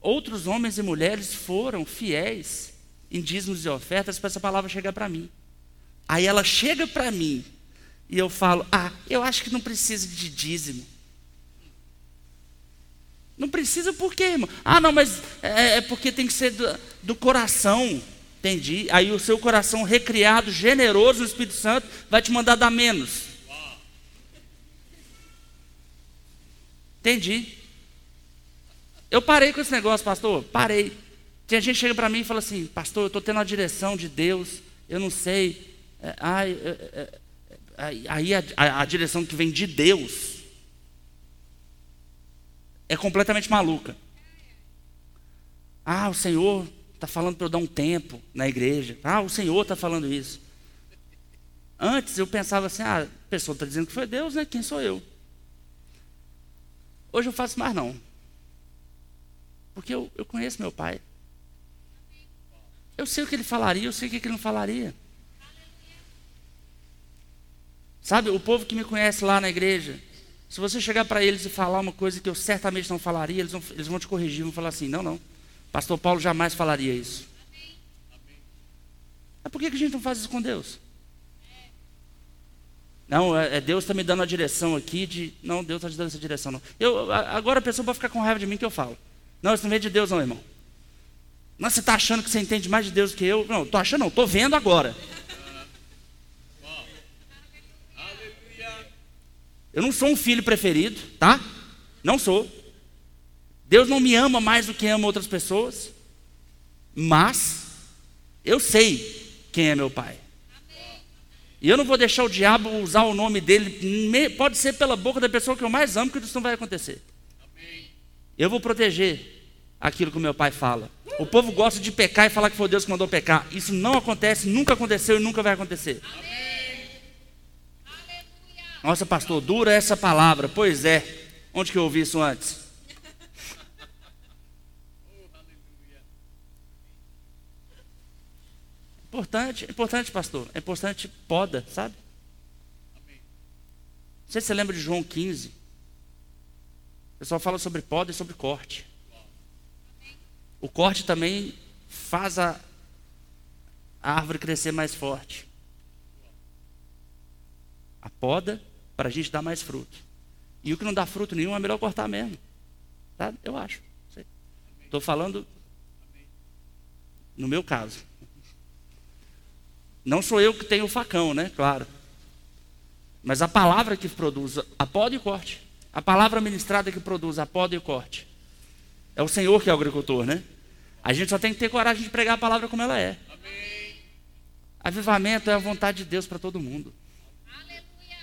Outros homens e mulheres foram fiéis em dízimos e ofertas para essa palavra chegar para mim. Aí ela chega para mim e eu falo: Ah, eu acho que não precisa de dízimo. Não precisa por quê, irmão? Ah, não, mas é, é porque tem que ser do, do, coração. Entendi. Aí o seu coração recriado, generoso no Espírito Santo, vai te mandar dar menos. Entendi. Eu parei com esse negócio, pastor. Parei. Tinha gente que chega para mim e fala assim, pastor, eu estou tendo a direção de Deus, eu não sei. É, ai, é, é, aí a, a, a direção que vem de Deus é completamente maluca. Ah, o Senhor está falando para eu dar um tempo na igreja. Ah, o Senhor está falando isso. Antes eu pensava assim, ah, a pessoa está dizendo que foi Deus, né? Quem sou eu? Hoje eu faço mais não. Porque eu, eu conheço meu pai. Eu sei o que ele falaria, eu sei o que ele não falaria. Sabe, o povo que me conhece lá na igreja, se você chegar para eles e falar uma coisa que eu certamente não falaria, eles vão, eles vão te corrigir, vão falar assim: não, não, Pastor Paulo jamais falaria isso. Mas por que, que a gente não faz isso com Deus? Não, é, é Deus está me dando a direção aqui de. Não, Deus está te dando essa direção, não. Eu, agora a pessoa pode ficar com raiva de mim que eu falo. Não, isso não vem de Deus, não, irmão. Mas você está achando que você entende mais de Deus do que eu? Não, estou achando, não, estou vendo agora. Eu não sou um filho preferido, tá? Não sou. Deus não me ama mais do que ama outras pessoas. Mas eu sei quem é meu pai. E eu não vou deixar o diabo usar o nome dele, pode ser pela boca da pessoa que eu mais amo, que isso não vai acontecer. Eu vou proteger aquilo que o meu pai fala. O povo gosta de pecar e falar que foi Deus que mandou pecar. Isso não acontece, nunca aconteceu e nunca vai acontecer. Nossa, pastor, dura essa palavra. Pois é. Onde que eu ouvi isso antes? Importante, importante, pastor. É importante poda, sabe? Não sei se você lembra de João 15. O pessoal fala sobre poda e sobre corte. O corte também faz a, a árvore crescer mais forte. Poda para a gente dar mais fruto. E o que não dá fruto nenhum é melhor cortar mesmo. Tá? Eu acho. Estou falando no meu caso. Não sou eu que tenho o facão, né? Claro. Mas a palavra que produz a poda e o corte. A palavra ministrada que produz a poda e o corte. É o Senhor que é o agricultor, né? A gente só tem que ter coragem de pregar a palavra como ela é. Amém. Avivamento é a vontade de Deus para todo mundo. Aleluia.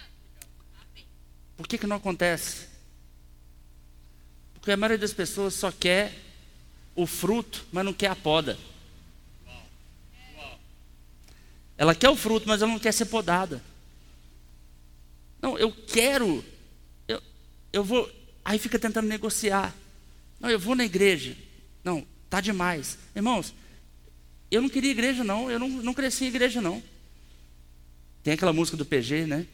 Por que, que não acontece? Porque a maioria das pessoas só quer o fruto, mas não quer a poda. Ela quer o fruto, mas ela não quer ser podada. Não, eu quero. Eu, vou. Aí fica tentando negociar. Não, eu vou na igreja. Não, tá demais. Irmãos, eu não queria igreja, não. Eu não, não cresci em igreja, não. Tem aquela música do PG, né?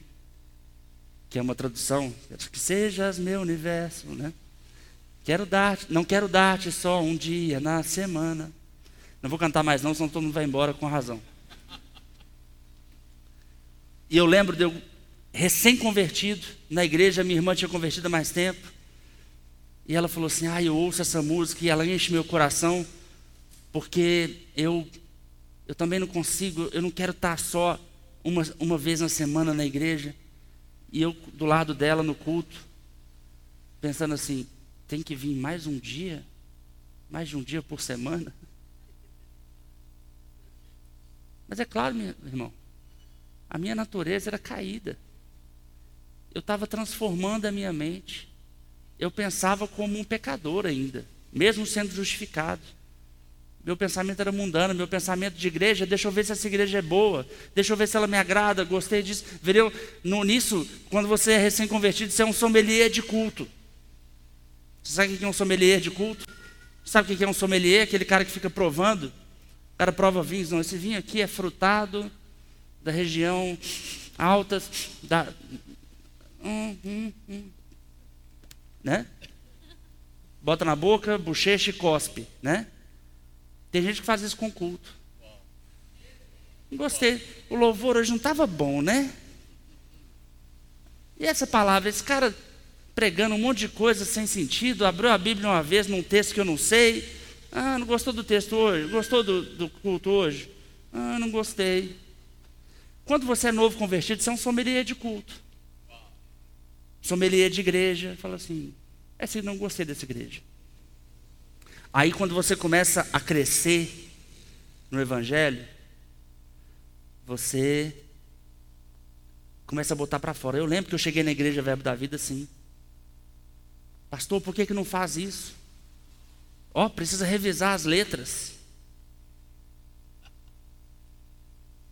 Que é uma tradução. Que sejas meu universo, né? Quero dar, não quero dar-te só um dia na semana. Não vou cantar mais, não, senão todo mundo vai embora com razão. E eu lembro de eu recém-convertido na igreja, minha irmã tinha convertido há mais tempo. E ela falou assim: Ah, eu ouço essa música e ela enche meu coração, porque eu, eu também não consigo, eu não quero estar só uma, uma vez na semana na igreja. E eu do lado dela no culto, pensando assim: tem que vir mais um dia? Mais de um dia por semana? Mas é claro, meu irmão, a minha natureza era caída. Eu estava transformando a minha mente. Eu pensava como um pecador ainda, mesmo sendo justificado. Meu pensamento era mundano, meu pensamento de igreja, deixa eu ver se essa igreja é boa, deixa eu ver se ela me agrada, gostei disso. Vereu, no, nisso, quando você é recém-convertido, você é um sommelier de culto. Você sabe o que é um sommelier de culto? Sabe o que é um sommelier? Aquele cara que fica provando. O cara prova vinhos. Não, esse vinho aqui é frutado, da região altas, da. Né? Bota na boca, bochecha e cospe, né? Tem gente que faz isso com culto. Gostei. O louvor hoje não estava bom, né? E essa palavra, esse cara pregando um monte de coisa sem sentido, abriu a Bíblia uma vez num texto que eu não sei. Ah, não gostou do texto hoje? Gostou do, do culto hoje? Ah, não gostei. Quando você é novo convertido, você é um sommelier de culto. Sommelier de igreja. Fala assim, é assim, não gostei dessa igreja. Aí quando você começa a crescer no Evangelho, você começa a botar para fora. Eu lembro que eu cheguei na igreja Verbo da Vida assim. Pastor, por que, que não faz isso? Ó, oh, precisa revisar as letras.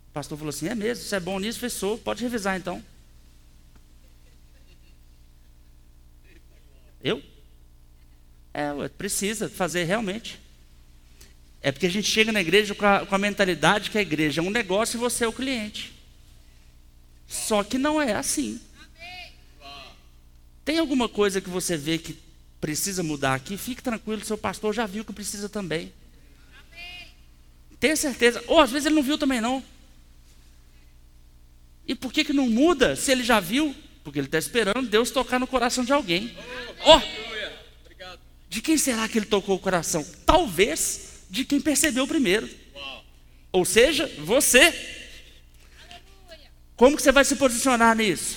O pastor falou assim: é mesmo, você é bom nisso, fechou, pode revisar então. Eu? É, precisa fazer realmente. É porque a gente chega na igreja com a, com a mentalidade que a igreja é um negócio e você é o cliente. Só que não é assim. Tem alguma coisa que você vê que precisa mudar aqui? Fique tranquilo, seu pastor já viu que precisa também. Tenha certeza. Ou às vezes ele não viu também não. E por que, que não muda se ele já viu? Porque ele está esperando Deus tocar no coração de alguém. Ó! Oh, de quem será que ele tocou o coração? Talvez de quem percebeu primeiro. Ou seja, você. Como que você vai se posicionar nisso?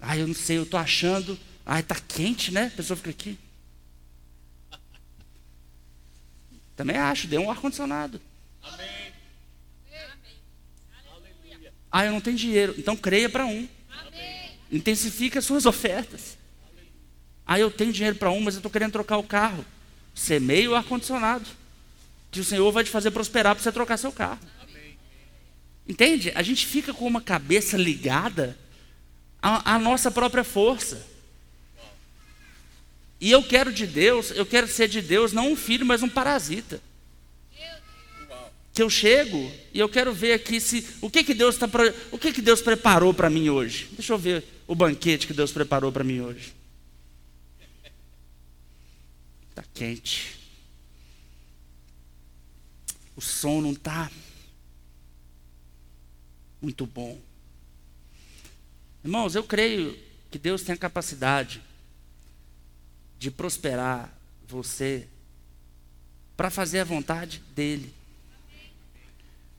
Ah, eu não sei, eu estou achando. Ah, está quente, né? A pessoa fica aqui. Também acho, dê um ar-condicionado. Amém. Ah, eu não tenho dinheiro. Então creia para um. Amém. Intensifique as suas ofertas. Ah, eu tenho dinheiro para um, mas eu estou querendo trocar o carro. Semeie o ar-condicionado. Que o Senhor vai te fazer prosperar para você trocar seu carro. Amém. Entende? A gente fica com uma cabeça ligada à, à nossa própria força. E eu quero de Deus, eu quero ser de Deus não um filho, mas um parasita que eu chego e eu quero ver aqui se o que que Deus está o que que Deus preparou para mim hoje. Deixa eu ver o banquete que Deus preparou para mim hoje. Está quente. O som não está muito bom. Irmãos, eu creio que Deus tem a capacidade de prosperar você para fazer a vontade dele.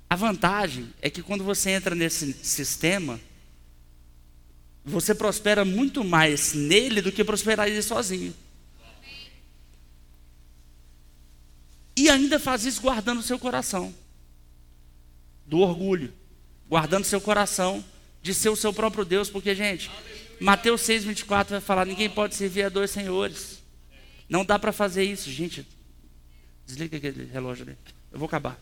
A vantagem é que quando você entra nesse sistema, você prospera muito mais nele do que prosperaria sozinho. E ainda faz isso guardando o seu coração do orgulho, guardando seu coração de ser o seu próprio Deus, porque, gente, Mateus 6, 24 vai falar: ninguém pode servir a dois senhores. Não dá para fazer isso, gente. Desliga aquele relógio ali. Eu vou acabar.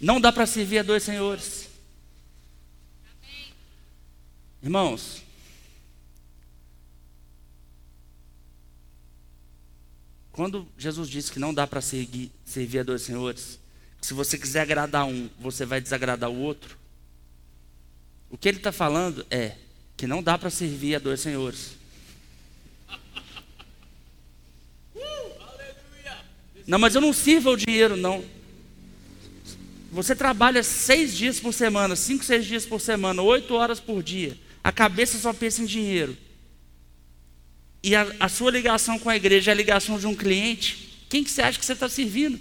Não dá para servir a dois senhores. Irmãos, quando Jesus disse que não dá para servir, servir a dois senhores, se você quiser agradar um, você vai desagradar o outro. O que ele está falando é que não dá para servir a dois senhores. Não, mas eu não sirvo o dinheiro, não. Você trabalha seis dias por semana, cinco, seis dias por semana, oito horas por dia. A cabeça só pensa em dinheiro. E a, a sua ligação com a igreja é a ligação de um cliente. Quem que você acha que você está servindo?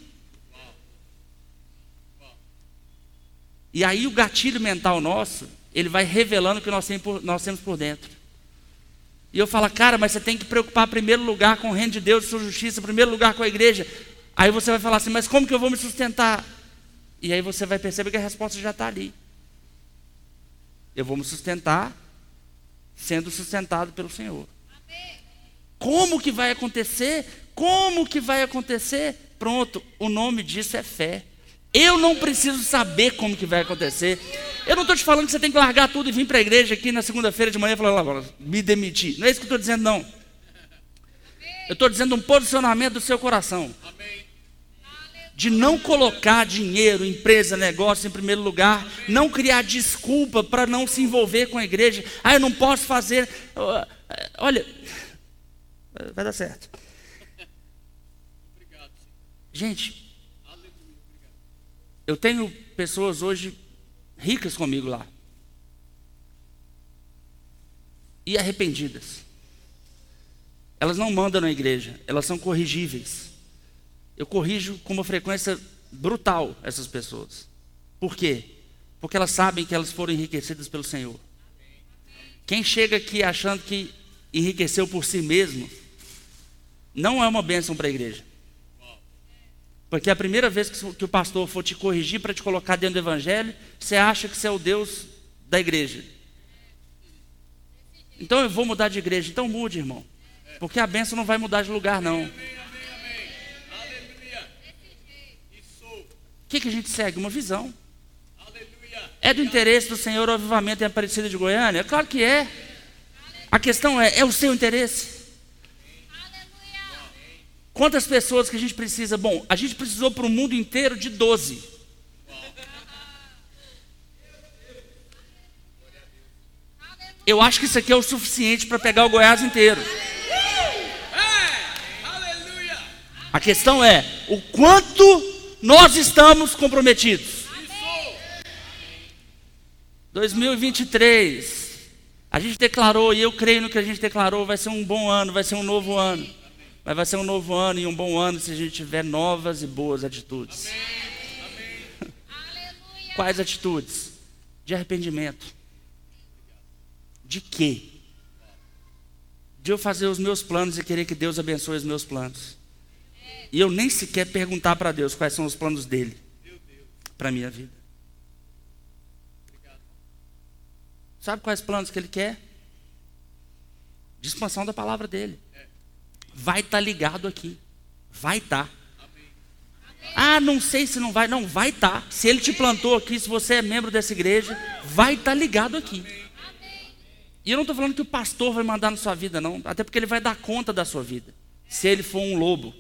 E aí o gatilho mental nosso, ele vai revelando o que nós temos por, nós temos por dentro. E eu falo, cara, mas você tem que preocupar em primeiro lugar com o reino de Deus, sua justiça, em primeiro lugar com a igreja. Aí você vai falar assim, mas como que eu vou me sustentar? E aí você vai perceber que a resposta já está ali. Eu vou me sustentar sendo sustentado pelo Senhor. Como que vai acontecer? Como que vai acontecer? Pronto, o nome disso é fé. Eu não preciso saber como que vai acontecer. Eu não estou te falando que você tem que largar tudo e vir para a igreja aqui na segunda-feira de manhã e falar, me demitir. Não é isso que eu estou dizendo, não. Eu estou dizendo um posicionamento do seu coração. Amém de não colocar dinheiro, empresa, negócio em primeiro lugar, não criar desculpa para não se envolver com a igreja. Ah, eu não posso fazer. Olha, vai dar certo. Gente, eu tenho pessoas hoje ricas comigo lá. E arrependidas. Elas não mandam na igreja, elas são corrigíveis. Eu corrijo com uma frequência brutal essas pessoas. Por quê? Porque elas sabem que elas foram enriquecidas pelo Senhor. Quem chega aqui achando que enriqueceu por si mesmo, não é uma bênção para a igreja. Porque a primeira vez que o pastor for te corrigir para te colocar dentro do evangelho, você acha que você é o Deus da igreja. Então eu vou mudar de igreja. Então mude, irmão. Porque a bênção não vai mudar de lugar, não. O que, que a gente segue? Uma visão. É do interesse do Senhor o avivamento em Aparecida de Goiânia? Claro que é. A questão é: é o seu interesse? Quantas pessoas que a gente precisa? Bom, a gente precisou para o mundo inteiro de 12. Eu acho que isso aqui é o suficiente para pegar o Goiás inteiro. A questão é o quanto nós estamos comprometidos. 2023, a gente declarou, e eu creio no que a gente declarou, vai ser um bom ano, vai ser um novo ano. Mas vai ser um novo ano e um bom ano se a gente tiver novas e boas atitudes. Quais atitudes? De arrependimento. De quê? De eu fazer os meus planos e querer que Deus abençoe os meus planos. E eu nem sequer perguntar para Deus quais são os planos dele para minha vida. Sabe quais planos que ele quer? De expansão da palavra dele. Vai estar tá ligado aqui. Vai estar. Tá. Ah, não sei se não vai. Não, vai estar. Tá. Se ele te plantou aqui, se você é membro dessa igreja, vai estar tá ligado aqui. E eu não estou falando que o pastor vai mandar na sua vida, não. Até porque ele vai dar conta da sua vida. Se ele for um lobo.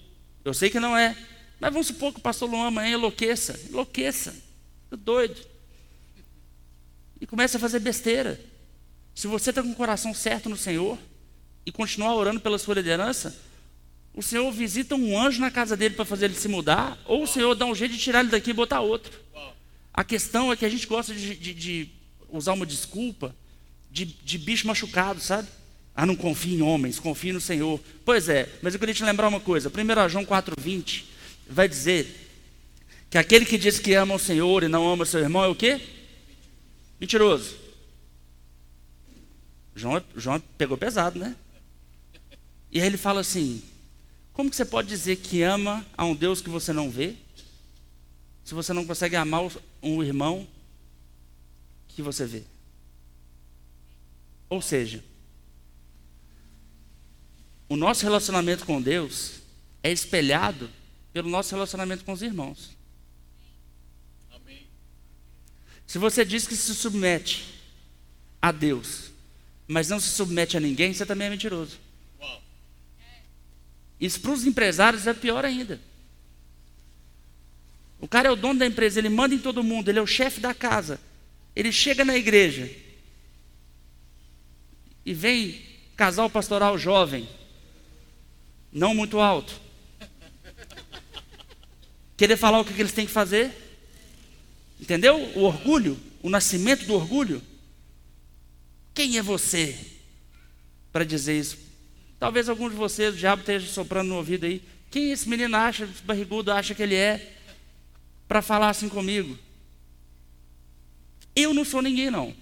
Eu sei que não é. Mas vamos supor que o pastor Luan amanhã enlouqueça. Enlouqueça. doido. E começa a fazer besteira. Se você está com o coração certo no Senhor e continuar orando pela sua liderança, o Senhor visita um anjo na casa dele para fazer ele se mudar, ou o Senhor dá um jeito de tirar ele daqui e botar outro. A questão é que a gente gosta de, de, de usar uma desculpa de, de bicho machucado, sabe? Ah, não confie em homens, confie no Senhor. Pois é, mas eu queria te lembrar uma coisa. 1 João 4,20 vai dizer que aquele que diz que ama o Senhor e não ama seu irmão é o quê? Mentiroso. João, João pegou pesado, né? E aí ele fala assim: como que você pode dizer que ama a um Deus que você não vê? Se você não consegue amar um irmão que você vê. Ou seja, o nosso relacionamento com Deus é espelhado pelo nosso relacionamento com os irmãos. Se você diz que se submete a Deus, mas não se submete a ninguém, você também é mentiroso. Isso para os empresários é pior ainda. O cara é o dono da empresa, ele manda em todo mundo, ele é o chefe da casa. Ele chega na igreja e vem casal pastoral jovem, não muito alto, querer falar o que eles têm que fazer. Entendeu? O orgulho, o nascimento do orgulho. Quem é você para dizer isso? Talvez algum de vocês, o diabo esteja soprando no ouvido aí. Quem esse menino acha, esse barrigudo acha que ele é para falar assim comigo? Eu não sou ninguém, não.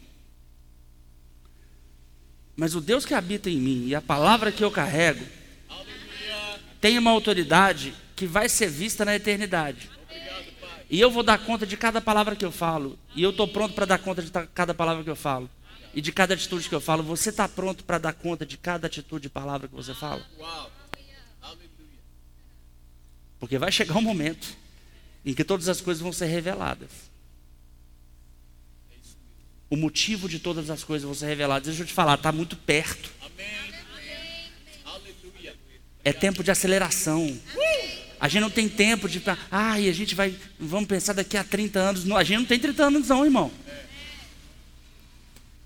Mas o Deus que habita em mim e a palavra que eu carrego tem uma autoridade que vai ser vista na eternidade. E eu vou dar conta de cada palavra que eu falo. E eu estou pronto para dar conta de cada palavra que eu falo. E de cada atitude que eu falo. Você está pronto para dar conta de cada atitude e palavra que você fala? Porque vai chegar um momento em que todas as coisas vão ser reveladas. O motivo de todas as coisas vão ser reveladas. Deixa eu te falar, está muito perto. É tempo de aceleração. A gente não tem tempo de. Ai, a gente vai. Vamos pensar daqui a 30 anos. A gente não tem 30 anos, não, irmão.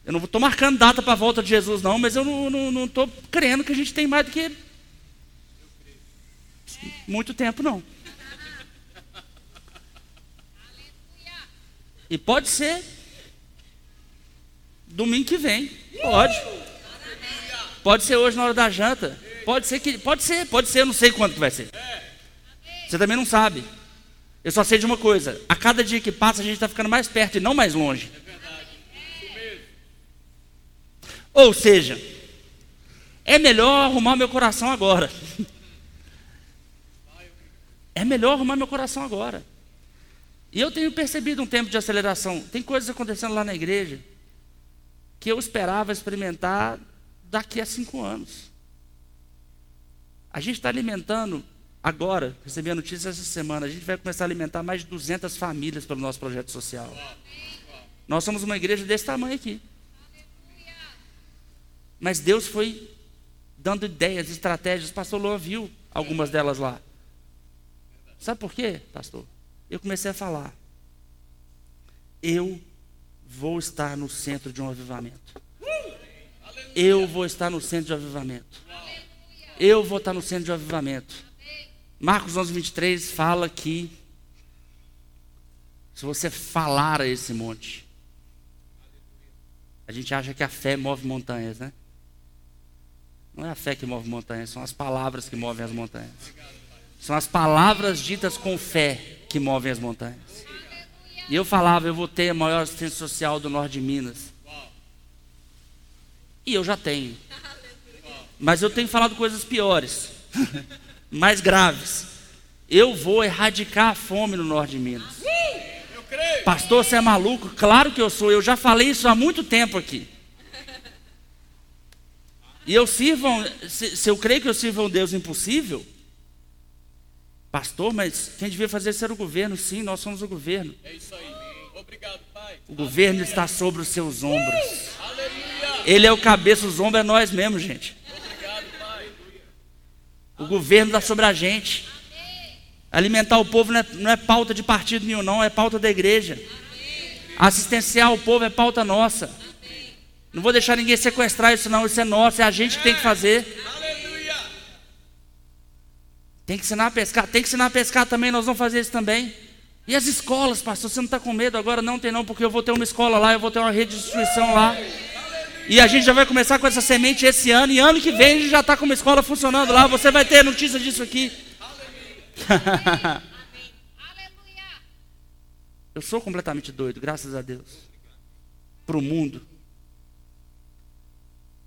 Eu não estou marcando data para a volta de Jesus, não, mas eu não estou crendo que a gente tem mais do que. Muito tempo, não. E pode ser domingo que vem. Pode. Pode ser hoje na hora da janta. Pode ser que. Pode ser, pode ser, eu não sei quanto que vai ser. Você também não sabe. Eu só sei de uma coisa: a cada dia que passa, a gente está ficando mais perto e não mais longe. Ou seja, é melhor arrumar meu coração agora. É melhor arrumar meu coração agora. E eu tenho percebido um tempo de aceleração. Tem coisas acontecendo lá na igreja que eu esperava experimentar daqui a cinco anos. A gente está alimentando Agora, recebi a notícia essa semana, a gente vai começar a alimentar mais de 200 famílias pelo nosso projeto social. Nós somos uma igreja desse tamanho aqui. Mas Deus foi dando ideias, estratégias. Pastor Luan viu algumas delas lá. Sabe por quê, pastor? Eu comecei a falar. Eu vou estar no centro de um avivamento. Eu vou estar no centro de um avivamento. Eu vou estar no centro de avivamento. Marcos 11, 23 fala que se você falar a esse monte, a gente acha que a fé move montanhas, né? Não é a fé que move montanhas, são as palavras que movem as montanhas. São as palavras ditas com fé que movem as montanhas. E eu falava, eu vou ter a maior assistência social do norte de Minas. E eu já tenho. Mas eu tenho falado coisas piores. mais graves. Eu vou erradicar a fome no norte de Minas. Pastor, você é maluco? Claro que eu sou. Eu já falei isso há muito tempo aqui. E eu sirvo, se, se eu creio que eu sirvo a um Deus impossível, pastor, mas quem devia fazer isso era o governo. Sim, nós somos o governo. É isso aí. Obrigado, Pai. O governo está sobre os seus ombros. Ele é o cabeça, os ombros é nós mesmo, gente. O governo está sobre a gente. Alimentar o povo não é, não é, pauta de partido nenhum, não, é pauta da igreja. Assistenciar o povo é pauta nossa. Não vou deixar ninguém sequestrar isso, não. Isso é nosso, é a gente que tem que fazer. Tem que ensinar a pescar, tem que ensinar a pescar também, nós vamos fazer isso também. E as escolas, pastor, você não está com medo agora? Não tem não, porque eu vou ter uma escola lá, eu vou ter uma rede de instituição lá. E a gente já vai começar com essa semente esse ano, e ano que vem a gente já está com uma escola funcionando lá. Você vai ter notícia disso aqui. Eu sou completamente doido, graças a Deus. Para o mundo.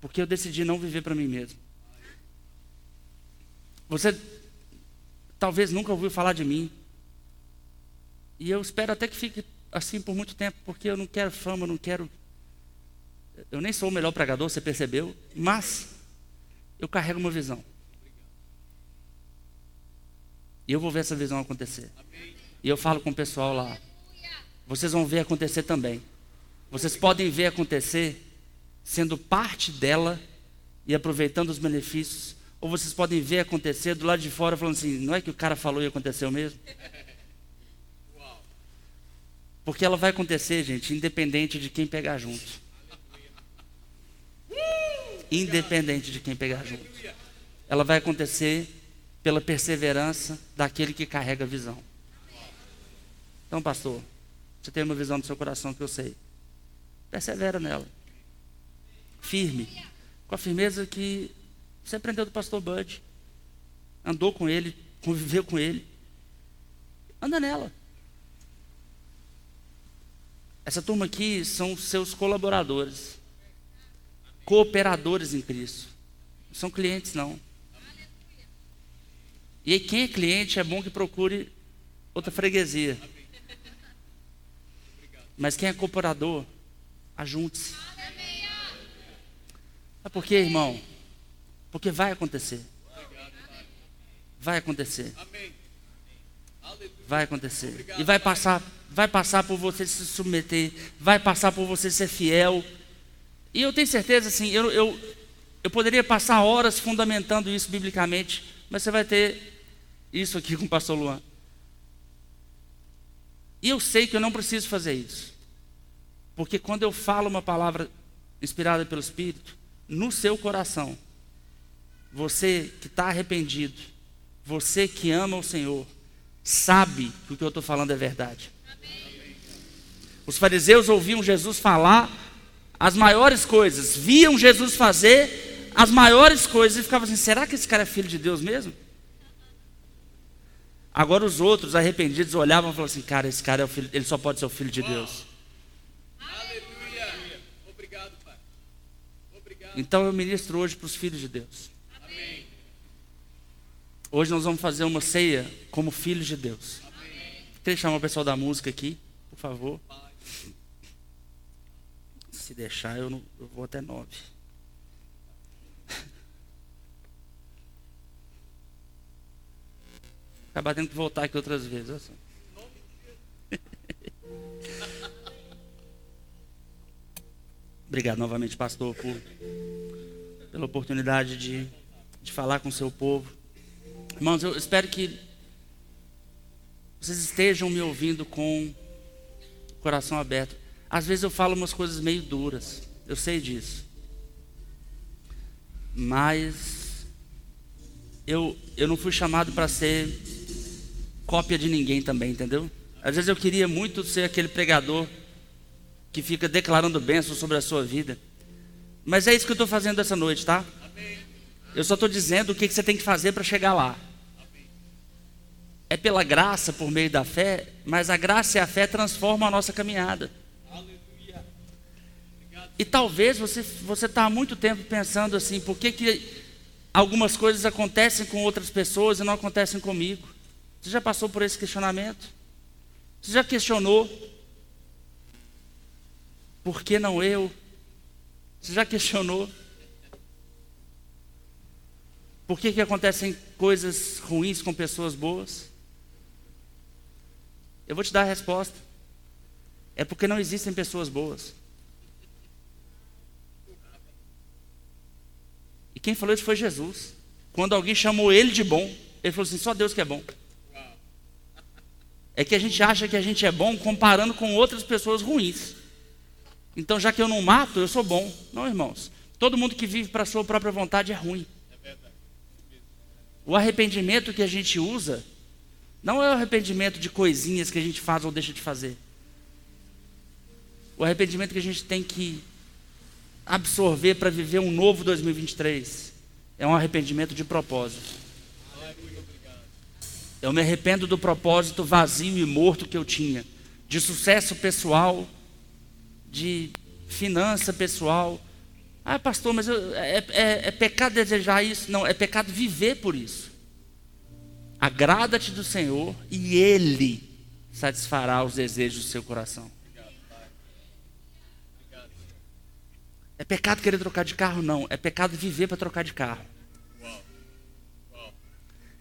Porque eu decidi não viver para mim mesmo. Você talvez nunca ouviu falar de mim. E eu espero até que fique assim por muito tempo, porque eu não quero fama, eu não quero. Eu nem sou o melhor pregador, você percebeu, mas eu carrego uma visão. E eu vou ver essa visão acontecer. E eu falo com o pessoal lá. Vocês vão ver acontecer também. Vocês podem ver acontecer sendo parte dela e aproveitando os benefícios. Ou vocês podem ver acontecer do lado de fora falando assim: não é que o cara falou e aconteceu mesmo? Porque ela vai acontecer, gente, independente de quem pegar junto. Independente de quem pegar junto. Ela vai acontecer pela perseverança daquele que carrega a visão. Então, pastor, você tem uma visão no seu coração que eu sei. Persevera nela. Firme. Com a firmeza que você aprendeu do pastor Bud. Andou com ele, conviveu com ele. Anda nela. Essa turma aqui são seus colaboradores, cooperadores em Cristo. Não são clientes, não. E aí, quem é cliente é bom que procure outra freguesia. Mas quem é cooperador, ajunte-se. É porque, irmão? Porque vai acontecer. Vai acontecer. Vai acontecer. E vai passar vai passar por você se submeter, vai passar por você ser fiel. E eu tenho certeza, assim, eu, eu, eu poderia passar horas fundamentando isso biblicamente, mas você vai ter isso aqui com o pastor Luan. E eu sei que eu não preciso fazer isso. Porque quando eu falo uma palavra inspirada pelo Espírito, no seu coração, você que está arrependido, você que ama o Senhor, sabe que o que eu estou falando é verdade. Os fariseus ouviam Jesus falar as maiores coisas, viam Jesus fazer as maiores coisas e ficavam assim: será que esse cara é filho de Deus mesmo? Agora os outros arrependidos olhavam e falavam assim: cara, esse cara é o filho, ele só pode ser o filho de Deus. Aleluia. Obrigado, Pai. Obrigado. Então eu ministro hoje para os filhos de Deus. Amém. Hoje nós vamos fazer uma ceia como filhos de Deus. Amém. Queria chamar o pessoal da música aqui, por favor. Se deixar, eu, não, eu vou até nove. Acabar tendo que voltar aqui outras vezes. Obrigado novamente, pastor, por, pela oportunidade de, de falar com o seu povo. Irmãos, eu espero que vocês estejam me ouvindo com o coração aberto. Às vezes eu falo umas coisas meio duras, eu sei disso. Mas eu, eu não fui chamado para ser cópia de ninguém também, entendeu? Às vezes eu queria muito ser aquele pregador que fica declarando bênçãos sobre a sua vida. Mas é isso que eu estou fazendo essa noite, tá? Eu só estou dizendo o que, que você tem que fazer para chegar lá. É pela graça, por meio da fé, mas a graça e a fé transformam a nossa caminhada. E talvez você você está há muito tempo pensando assim, por que, que algumas coisas acontecem com outras pessoas e não acontecem comigo? Você já passou por esse questionamento? Você já questionou? Por que não eu? Você já questionou? Por que, que acontecem coisas ruins com pessoas boas? Eu vou te dar a resposta. É porque não existem pessoas boas. Quem falou isso foi Jesus. Quando alguém chamou ele de bom, ele falou assim: só Deus que é bom. É que a gente acha que a gente é bom comparando com outras pessoas ruins. Então, já que eu não mato, eu sou bom. Não, irmãos. Todo mundo que vive para a sua própria vontade é ruim. O arrependimento que a gente usa não é o arrependimento de coisinhas que a gente faz ou deixa de fazer. O arrependimento que a gente tem que absorver para viver um novo 2023 é um arrependimento de propósito. Eu me arrependo do propósito vazio e morto que eu tinha, de sucesso pessoal, de finança pessoal. Ah, pastor, mas eu, é, é, é pecado desejar isso? Não, é pecado viver por isso. Agrada-te do Senhor e Ele satisfará os desejos do seu coração. É pecado querer trocar de carro? Não. É pecado viver para trocar de carro.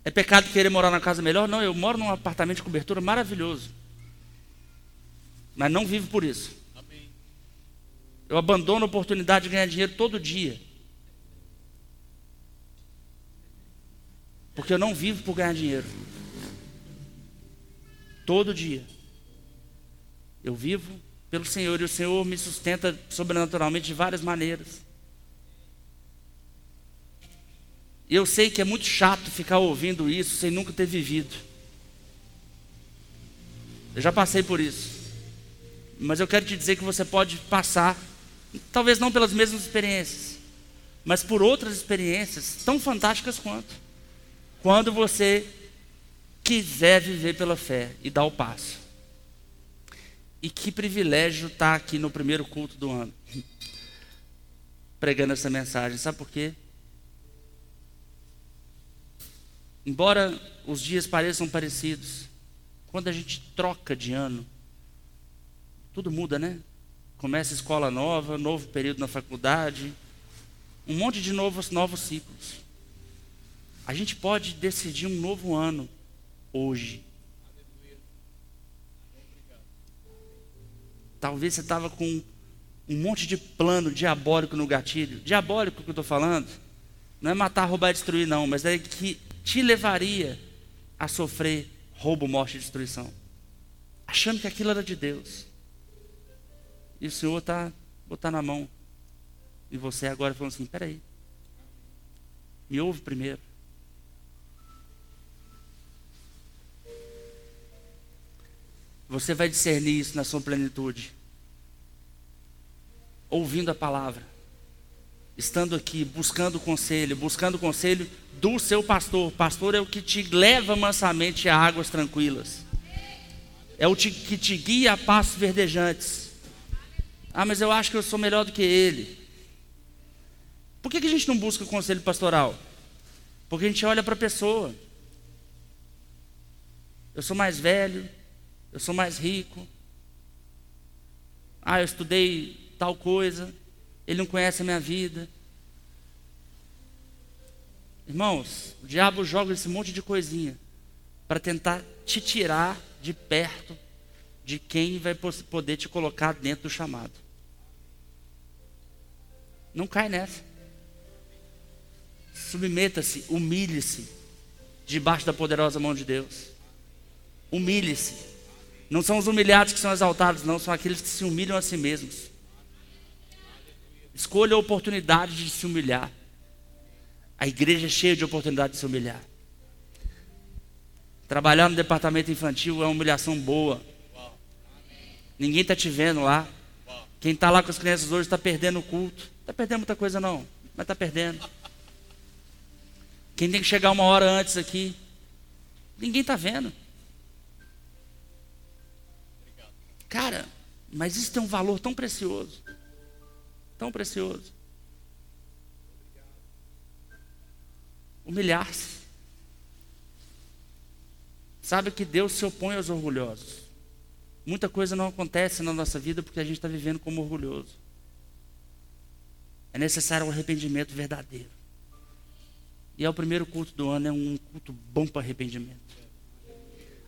É pecado querer morar na casa melhor? Não, eu moro num apartamento de cobertura maravilhoso. Mas não vivo por isso. Eu abandono a oportunidade de ganhar dinheiro todo dia. Porque eu não vivo por ganhar dinheiro. Todo dia. Eu vivo pelo Senhor e o Senhor me sustenta sobrenaturalmente de várias maneiras. E eu sei que é muito chato ficar ouvindo isso sem nunca ter vivido. Eu já passei por isso. Mas eu quero te dizer que você pode passar, talvez não pelas mesmas experiências, mas por outras experiências tão fantásticas quanto. Quando você quiser viver pela fé e dar o passo. E que privilégio estar tá aqui no primeiro culto do ano, pregando essa mensagem. Sabe por quê? Embora os dias pareçam parecidos, quando a gente troca de ano, tudo muda, né? Começa escola nova, novo período na faculdade, um monte de novos, novos ciclos. A gente pode decidir um novo ano hoje. Talvez você estava com um monte de plano diabólico no gatilho. Diabólico que eu estou falando, não é matar, roubar e destruir, não, mas é que te levaria a sofrer roubo, morte e destruição. Achando que aquilo era de Deus. E o Senhor está botando a mão em você agora falando assim: peraí, me ouve primeiro. Você vai discernir isso na sua plenitude. Ouvindo a palavra. Estando aqui, buscando conselho, buscando conselho do seu pastor. Pastor é o que te leva mansamente a águas tranquilas. É o que te guia a passos verdejantes. Ah, mas eu acho que eu sou melhor do que ele. Por que, que a gente não busca conselho pastoral? Porque a gente olha para a pessoa. Eu sou mais velho, eu sou mais rico. Ah, eu estudei tal coisa, ele não conhece a minha vida. Irmãos, o diabo joga esse monte de coisinha para tentar te tirar de perto de quem vai poder te colocar dentro do chamado. Não cai nessa. Submeta-se, humilhe-se debaixo da poderosa mão de Deus. Humilhe-se. Não são os humilhados que são exaltados, não, são aqueles que se humilham a si mesmos. Escolha a oportunidade de se humilhar. A igreja é cheia de oportunidade de se humilhar. Trabalhar no departamento infantil é uma humilhação boa. Ninguém está te vendo lá. Quem está lá com as crianças hoje está perdendo o culto. Está perdendo muita coisa não, mas está perdendo. Quem tem que chegar uma hora antes aqui, ninguém está vendo. Cara, mas isso tem um valor tão precioso. Tão precioso. Humilhar-se. Sabe que Deus se opõe aos orgulhosos. Muita coisa não acontece na nossa vida porque a gente está vivendo como orgulhoso. É necessário um arrependimento verdadeiro. E é o primeiro culto do ano, é um culto bom para arrependimento.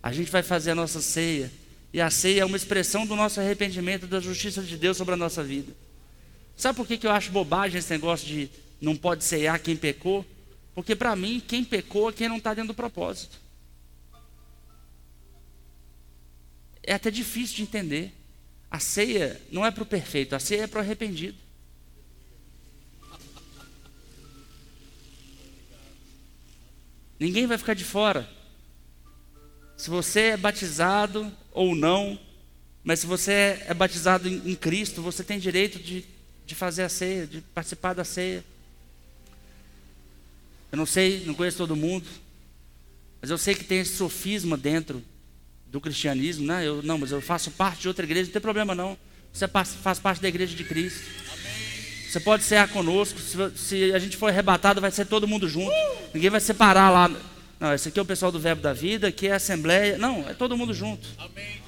A gente vai fazer a nossa ceia e a ceia é uma expressão do nosso arrependimento, da justiça de Deus sobre a nossa vida. Sabe por que, que eu acho bobagem esse negócio de não pode ceiar quem pecou? Porque para mim, quem pecou é quem não está dentro do propósito. É até difícil de entender. A ceia não é para o perfeito, a ceia é para o arrependido. Ninguém vai ficar de fora. Se você é batizado ou não, mas se você é batizado em, Cristo, você tem direito de de fazer a ceia, de participar da ceia. Eu não sei, não conheço todo mundo, mas eu sei que tem esse sofisma dentro do cristianismo, né? Eu, não, mas eu faço parte de outra igreja, não tem problema não. Você faz parte da igreja de Cristo. Você pode ser conosco. Se, se, a gente for arrebatado, vai ser todo mundo junto. Ninguém vai separar lá. Não, esse aqui é o pessoal do Verbo da Vida, aqui é a Assembleia. Não, é todo mundo junto. Amém.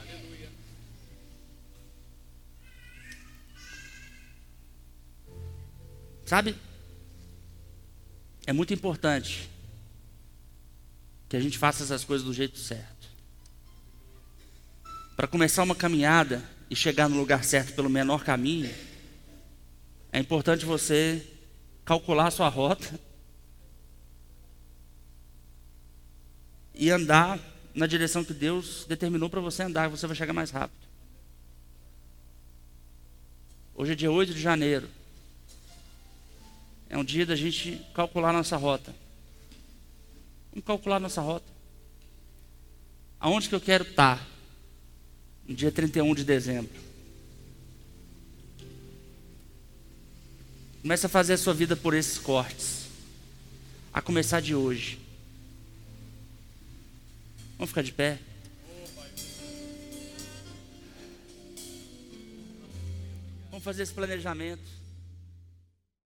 Sabe? É muito importante que a gente faça essas coisas do jeito certo. Para começar uma caminhada e chegar no lugar certo pelo menor caminho, é importante você calcular a sua rota e andar na direção que Deus determinou para você andar, você vai chegar mais rápido. Hoje é dia 8 de janeiro. É um dia da gente calcular nossa rota. Vamos calcular nossa rota. Aonde que eu quero estar? No dia 31 de dezembro. Comece a fazer a sua vida por esses cortes. A começar de hoje. Vamos ficar de pé? Vamos fazer esse planejamento.